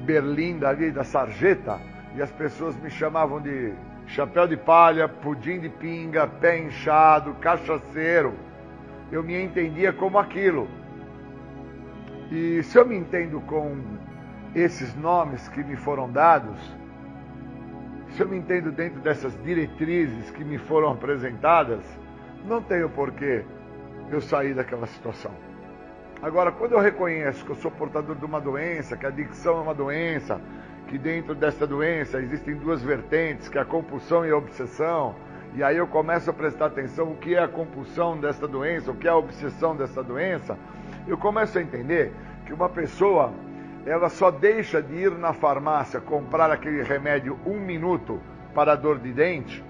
berlinda ali da sarjeta, e as pessoas me chamavam de chapéu de palha, pudim de pinga, pé inchado, cachaceiro. Eu me entendia como aquilo. E se eu me entendo com esses nomes que me foram dados, se eu me entendo dentro dessas diretrizes que me foram apresentadas, não tenho porquê eu sair daquela situação. Agora, quando eu reconheço que eu sou portador de uma doença, que a adicção é uma doença, que dentro dessa doença existem duas vertentes, que é a compulsão e a obsessão, e aí eu começo a prestar atenção o que é a compulsão dessa doença, o que é a obsessão dessa doença, eu começo a entender que uma pessoa ela só deixa de ir na farmácia comprar aquele remédio um minuto para dor de dente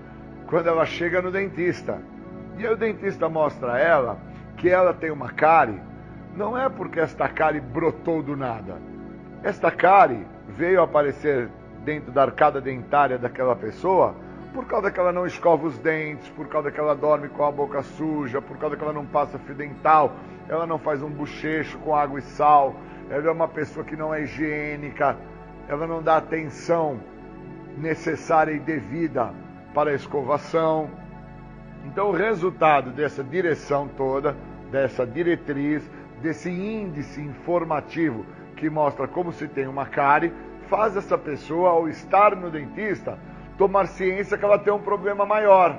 quando ela chega no dentista. E aí o dentista mostra a ela que ela tem uma cárie, não é porque esta cárie brotou do nada. Esta cárie veio aparecer dentro da arcada dentária daquela pessoa por causa que ela não escova os dentes, por causa que ela dorme com a boca suja, por causa que ela não passa fio dental, ela não faz um bochecho com água e sal, ela é uma pessoa que não é higiênica, ela não dá atenção necessária e devida para a escovação. Então, o resultado dessa direção toda, dessa diretriz, desse índice informativo que mostra como se tem uma cárie, faz essa pessoa, ao estar no dentista, tomar ciência que ela tem um problema maior.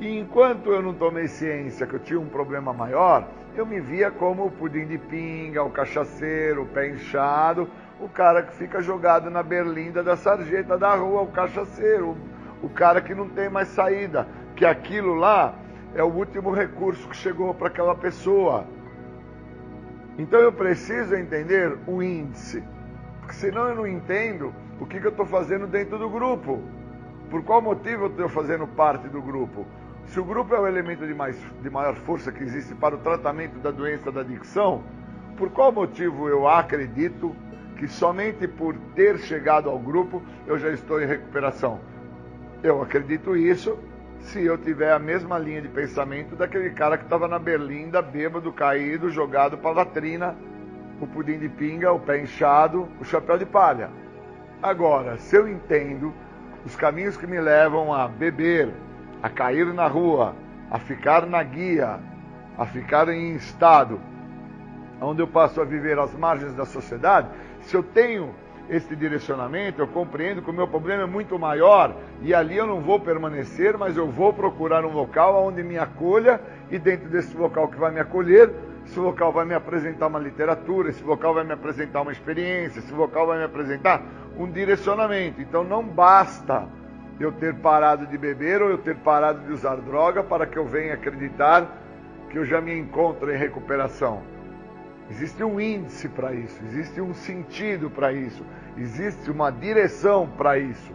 E enquanto eu não tomei ciência que eu tinha um problema maior, eu me via como o pudim de pinga, o cachaceiro, o pé inchado, o cara que fica jogado na berlinda da sarjeta da rua, o cachaceiro, o cara que não tem mais saída, que aquilo lá é o último recurso que chegou para aquela pessoa. Então eu preciso entender o índice, porque senão eu não entendo o que, que eu estou fazendo dentro do grupo. Por qual motivo eu estou fazendo parte do grupo? Se o grupo é o elemento de, mais, de maior força que existe para o tratamento da doença da adicção, por qual motivo eu acredito que somente por ter chegado ao grupo eu já estou em recuperação? Eu acredito isso se eu tiver a mesma linha de pensamento daquele cara que estava na berlinda, bêbado, caído, jogado para a latrina, o pudim de pinga, o pé inchado, o chapéu de palha. Agora, se eu entendo os caminhos que me levam a beber, a cair na rua, a ficar na guia, a ficar em estado onde eu passo a viver às margens da sociedade, se eu tenho esse direcionamento, eu compreendo que o meu problema é muito maior e ali eu não vou permanecer, mas eu vou procurar um local onde me acolha e dentro desse local que vai me acolher, esse local vai me apresentar uma literatura, esse local vai me apresentar uma experiência, esse local vai me apresentar um direcionamento. Então não basta eu ter parado de beber ou eu ter parado de usar droga para que eu venha acreditar que eu já me encontro em recuperação. Existe um índice para isso, existe um sentido para isso, existe uma direção para isso.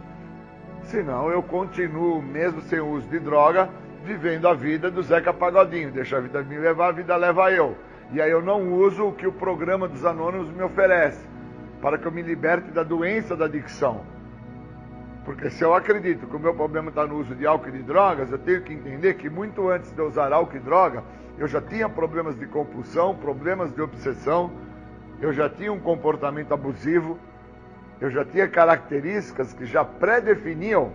Senão eu continuo, mesmo sem o uso de droga, vivendo a vida do Zeca Pagodinho. Deixa a vida me levar, a vida leva eu. E aí eu não uso o que o programa dos anônimos me oferece, para que eu me liberte da doença da adicção. Porque se eu acredito que o meu problema está no uso de álcool e de drogas, eu tenho que entender que muito antes de eu usar álcool e droga, eu já tinha problemas de compulsão, problemas de obsessão, eu já tinha um comportamento abusivo, eu já tinha características que já pré-definiam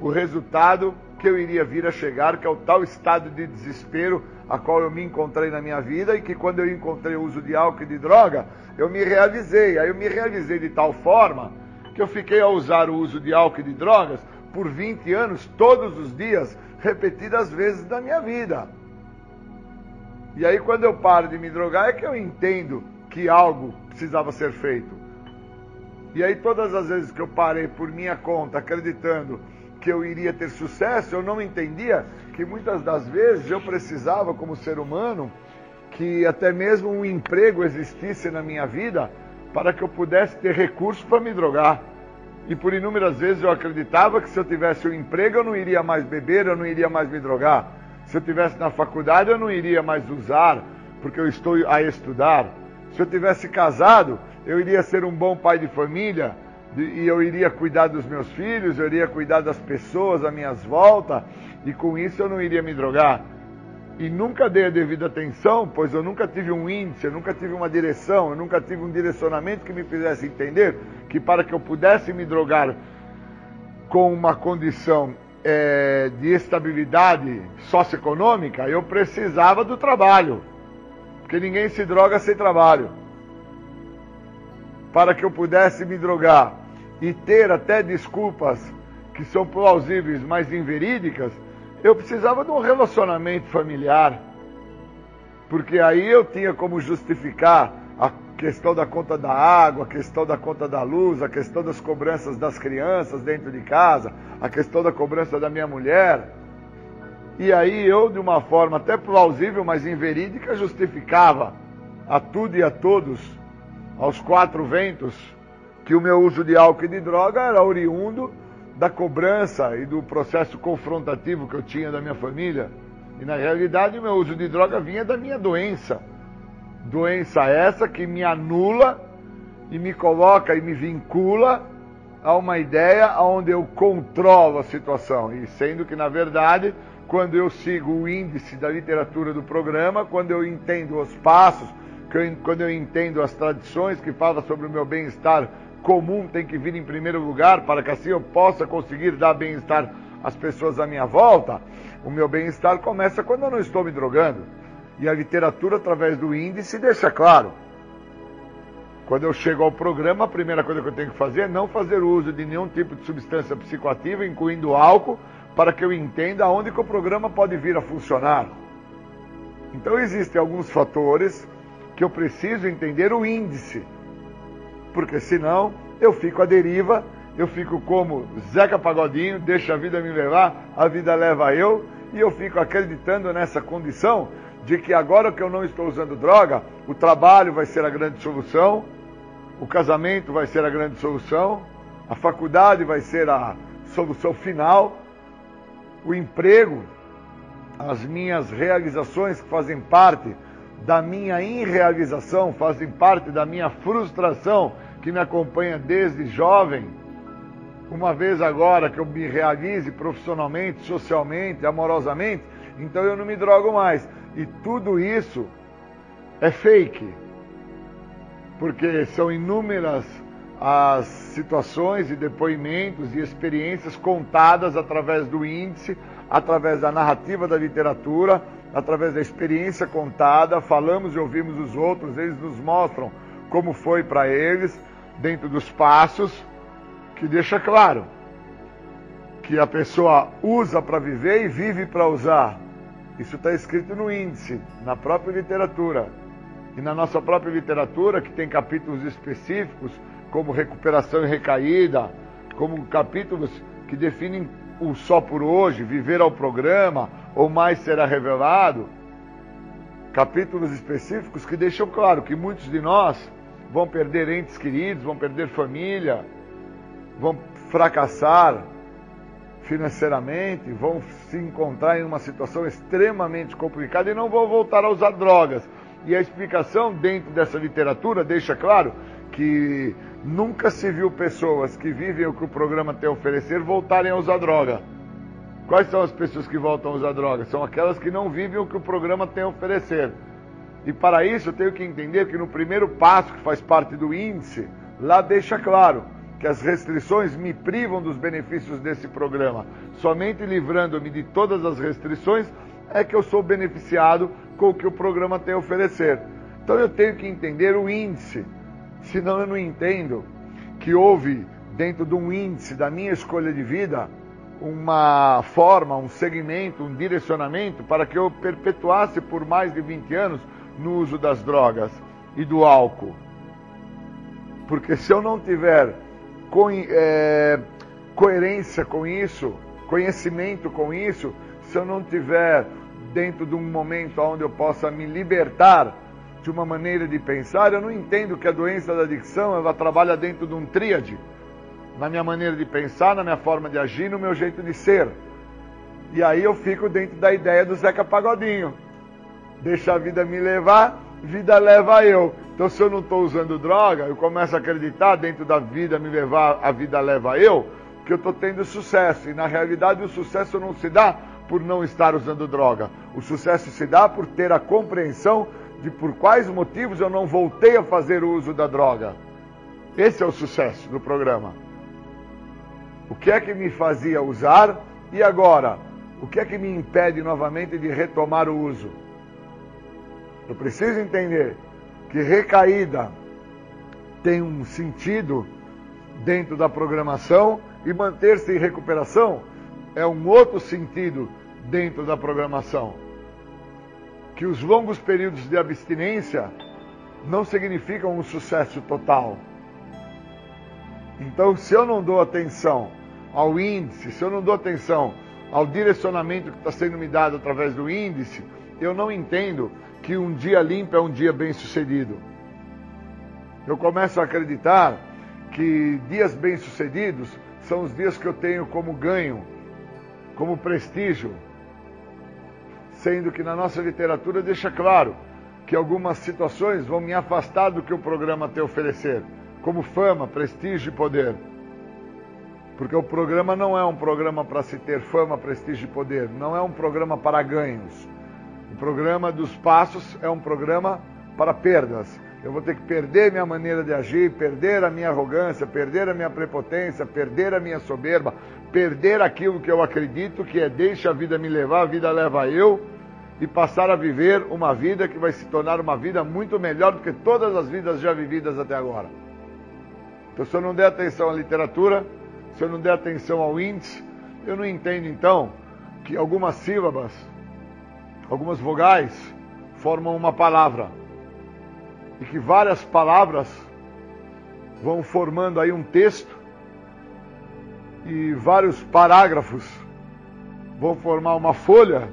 o resultado que eu iria vir a chegar, que é o tal estado de desespero a qual eu me encontrei na minha vida e que quando eu encontrei o uso de álcool e de droga, eu me realizei. Aí eu me realizei de tal forma que eu fiquei a usar o uso de álcool e de drogas por 20 anos, todos os dias, repetidas vezes da minha vida. E aí quando eu paro de me drogar é que eu entendo que algo precisava ser feito. E aí todas as vezes que eu parei por minha conta acreditando que eu iria ter sucesso, eu não entendia que muitas das vezes eu precisava, como ser humano, que até mesmo um emprego existisse na minha vida para que eu pudesse ter recursos para me drogar. E por inúmeras vezes eu acreditava que se eu tivesse um emprego eu não iria mais beber, eu não iria mais me drogar. Se eu tivesse na faculdade eu não iria mais usar, porque eu estou a estudar. Se eu tivesse casado, eu iria ser um bom pai de família e eu iria cuidar dos meus filhos, eu iria cuidar das pessoas à minha volta e com isso eu não iria me drogar. E nunca dei a devida atenção, pois eu nunca tive um índice, eu nunca tive uma direção, eu nunca tive um direcionamento que me fizesse entender que para que eu pudesse me drogar com uma condição é, de estabilidade socioeconômica, eu precisava do trabalho. Porque ninguém se droga sem trabalho. Para que eu pudesse me drogar e ter até desculpas que são plausíveis, mas inverídicas, eu precisava de um relacionamento familiar. Porque aí eu tinha como justificar a questão da conta da água, a questão da conta da luz, a questão das cobranças das crianças dentro de casa, a questão da cobrança da minha mulher. E aí eu, de uma forma até plausível, mas inverídica, justificava a tudo e a todos, aos quatro ventos, que o meu uso de álcool e de droga era oriundo da cobrança e do processo confrontativo que eu tinha da minha família. E na realidade o meu uso de droga vinha da minha doença. Doença essa que me anula e me coloca e me vincula a uma ideia onde eu controlo a situação. E sendo que, na verdade, quando eu sigo o índice da literatura do programa, quando eu entendo os passos, quando eu entendo as tradições que falam sobre o meu bem-estar comum tem que vir em primeiro lugar para que assim eu possa conseguir dar bem-estar às pessoas à minha volta, o meu bem-estar começa quando eu não estou me drogando. E a literatura, através do índice, deixa claro. Quando eu chego ao programa, a primeira coisa que eu tenho que fazer é não fazer uso de nenhum tipo de substância psicoativa, incluindo álcool, para que eu entenda aonde que o programa pode vir a funcionar. Então existem alguns fatores que eu preciso entender o índice, porque senão eu fico à deriva, eu fico como Zeca Pagodinho, deixa a vida me levar, a vida leva eu, e eu fico acreditando nessa condição de que agora que eu não estou usando droga, o trabalho vai ser a grande solução, o casamento vai ser a grande solução, a faculdade vai ser a solução final, o emprego, as minhas realizações que fazem parte da minha irrealização, fazem parte da minha frustração que me acompanha desde jovem. Uma vez agora que eu me realize profissionalmente, socialmente, amorosamente, então eu não me drogo mais. E tudo isso é fake. Porque são inúmeras as situações e depoimentos e experiências contadas através do índice, através da narrativa da literatura, através da experiência contada, falamos e ouvimos os outros, eles nos mostram como foi para eles, dentro dos passos, que deixa claro que a pessoa usa para viver e vive para usar. Isso está escrito no índice, na própria literatura. E na nossa própria literatura, que tem capítulos específicos como recuperação e recaída, como capítulos que definem o só por hoje, viver ao programa, ou mais será revelado. Capítulos específicos que deixam claro que muitos de nós vão perder entes queridos, vão perder família, vão fracassar financeiramente, vão se encontrar em uma situação extremamente complicada e não vão voltar a usar drogas. E a explicação dentro dessa literatura deixa claro que nunca se viu pessoas que vivem o que o programa tem a oferecer voltarem a usar droga. Quais são as pessoas que voltam a usar droga? São aquelas que não vivem o que o programa tem a oferecer. E para isso eu tenho que entender que no primeiro passo, que faz parte do índice, lá deixa claro que as restrições me privam dos benefícios desse programa. Somente livrando-me de todas as restrições é que eu sou beneficiado com o que o programa tem a oferecer. Então eu tenho que entender o índice, senão eu não entendo que houve dentro de um índice da minha escolha de vida uma forma, um segmento, um direcionamento para que eu perpetuasse por mais de 20 anos no uso das drogas e do álcool. Porque se eu não tiver co é, coerência com isso, conhecimento com isso, se eu não tiver dentro de um momento onde eu possa me libertar de uma maneira de pensar, eu não entendo que a doença da adicção ela trabalha dentro de um tríade, na minha maneira de pensar, na minha forma de agir, no meu jeito de ser. E aí eu fico dentro da ideia do Zeca Pagodinho. Deixa a vida me levar, vida leva eu. Então, se eu não estou usando droga, eu começo a acreditar dentro da vida me levar, a vida leva eu, que eu estou tendo sucesso. E na realidade, o sucesso não se dá por não estar usando droga. O sucesso se dá por ter a compreensão de por quais motivos eu não voltei a fazer o uso da droga. Esse é o sucesso do programa. O que é que me fazia usar e agora? O que é que me impede novamente de retomar o uso? Eu preciso entender que recaída tem um sentido dentro da programação e manter-se em recuperação é um outro sentido dentro da programação. Que os longos períodos de abstinência não significam um sucesso total. Então, se eu não dou atenção ao índice, se eu não dou atenção ao direcionamento que está sendo me dado através do índice, eu não entendo que um dia limpo é um dia bem sucedido. Eu começo a acreditar que dias bem sucedidos são os dias que eu tenho como ganho, como prestígio, sendo que na nossa literatura deixa claro que algumas situações vão me afastar do que o programa tem a oferecer, como fama, prestígio e poder. Porque o programa não é um programa para se ter fama, prestígio e poder, não é um programa para ganhos. O programa dos passos é um programa para perdas. Eu vou ter que perder minha maneira de agir, perder a minha arrogância, perder a minha prepotência, perder a minha soberba, perder aquilo que eu acredito que é deixa a vida me levar, a vida leva eu, e passar a viver uma vida que vai se tornar uma vida muito melhor do que todas as vidas já vividas até agora. Então, se eu não der atenção à literatura, se eu não der atenção ao índice, eu não entendo então que algumas sílabas, algumas vogais formam uma palavra. E que várias palavras vão formando aí um texto. E vários parágrafos vão formar uma folha.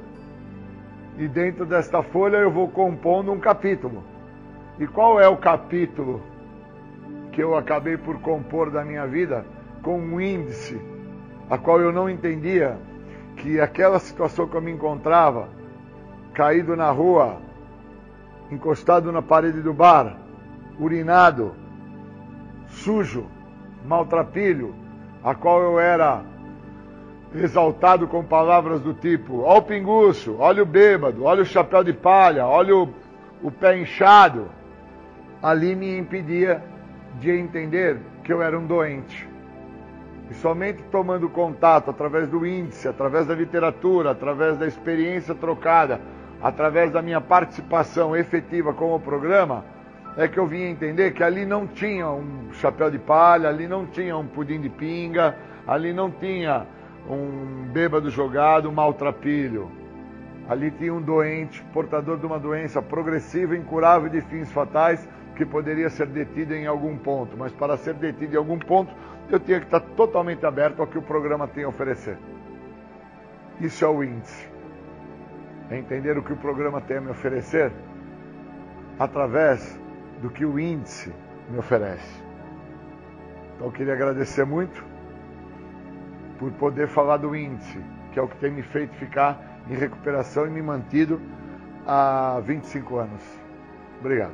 E dentro desta folha eu vou compondo um capítulo. E qual é o capítulo que eu acabei por compor da minha vida com um índice a qual eu não entendia que aquela situação que eu me encontrava, caído na rua, encostado na parede do bar, urinado, sujo, maltrapilho, a qual eu era exaltado com palavras do tipo: olha o pinguço, olha o bêbado, olha o chapéu de palha, olha o, o pé inchado, ali me impedia de entender que eu era um doente. E somente tomando contato através do índice, através da literatura, através da experiência trocada, através da minha participação efetiva com o programa, é que eu vim entender que ali não tinha um chapéu de palha, ali não tinha um pudim de pinga, ali não tinha um bêbado jogado, um maltrapilho. Ali tinha um doente, portador de uma doença progressiva, incurável de fins fatais, que poderia ser detido em algum ponto. Mas para ser detido em algum ponto, eu tinha que estar totalmente aberto ao que o programa tem a oferecer. Isso é o índice entender o que o programa tem a me oferecer através do que o índice me oferece. Então eu queria agradecer muito por poder falar do índice, que é o que tem me feito ficar em recuperação e me mantido há 25 anos. Obrigado.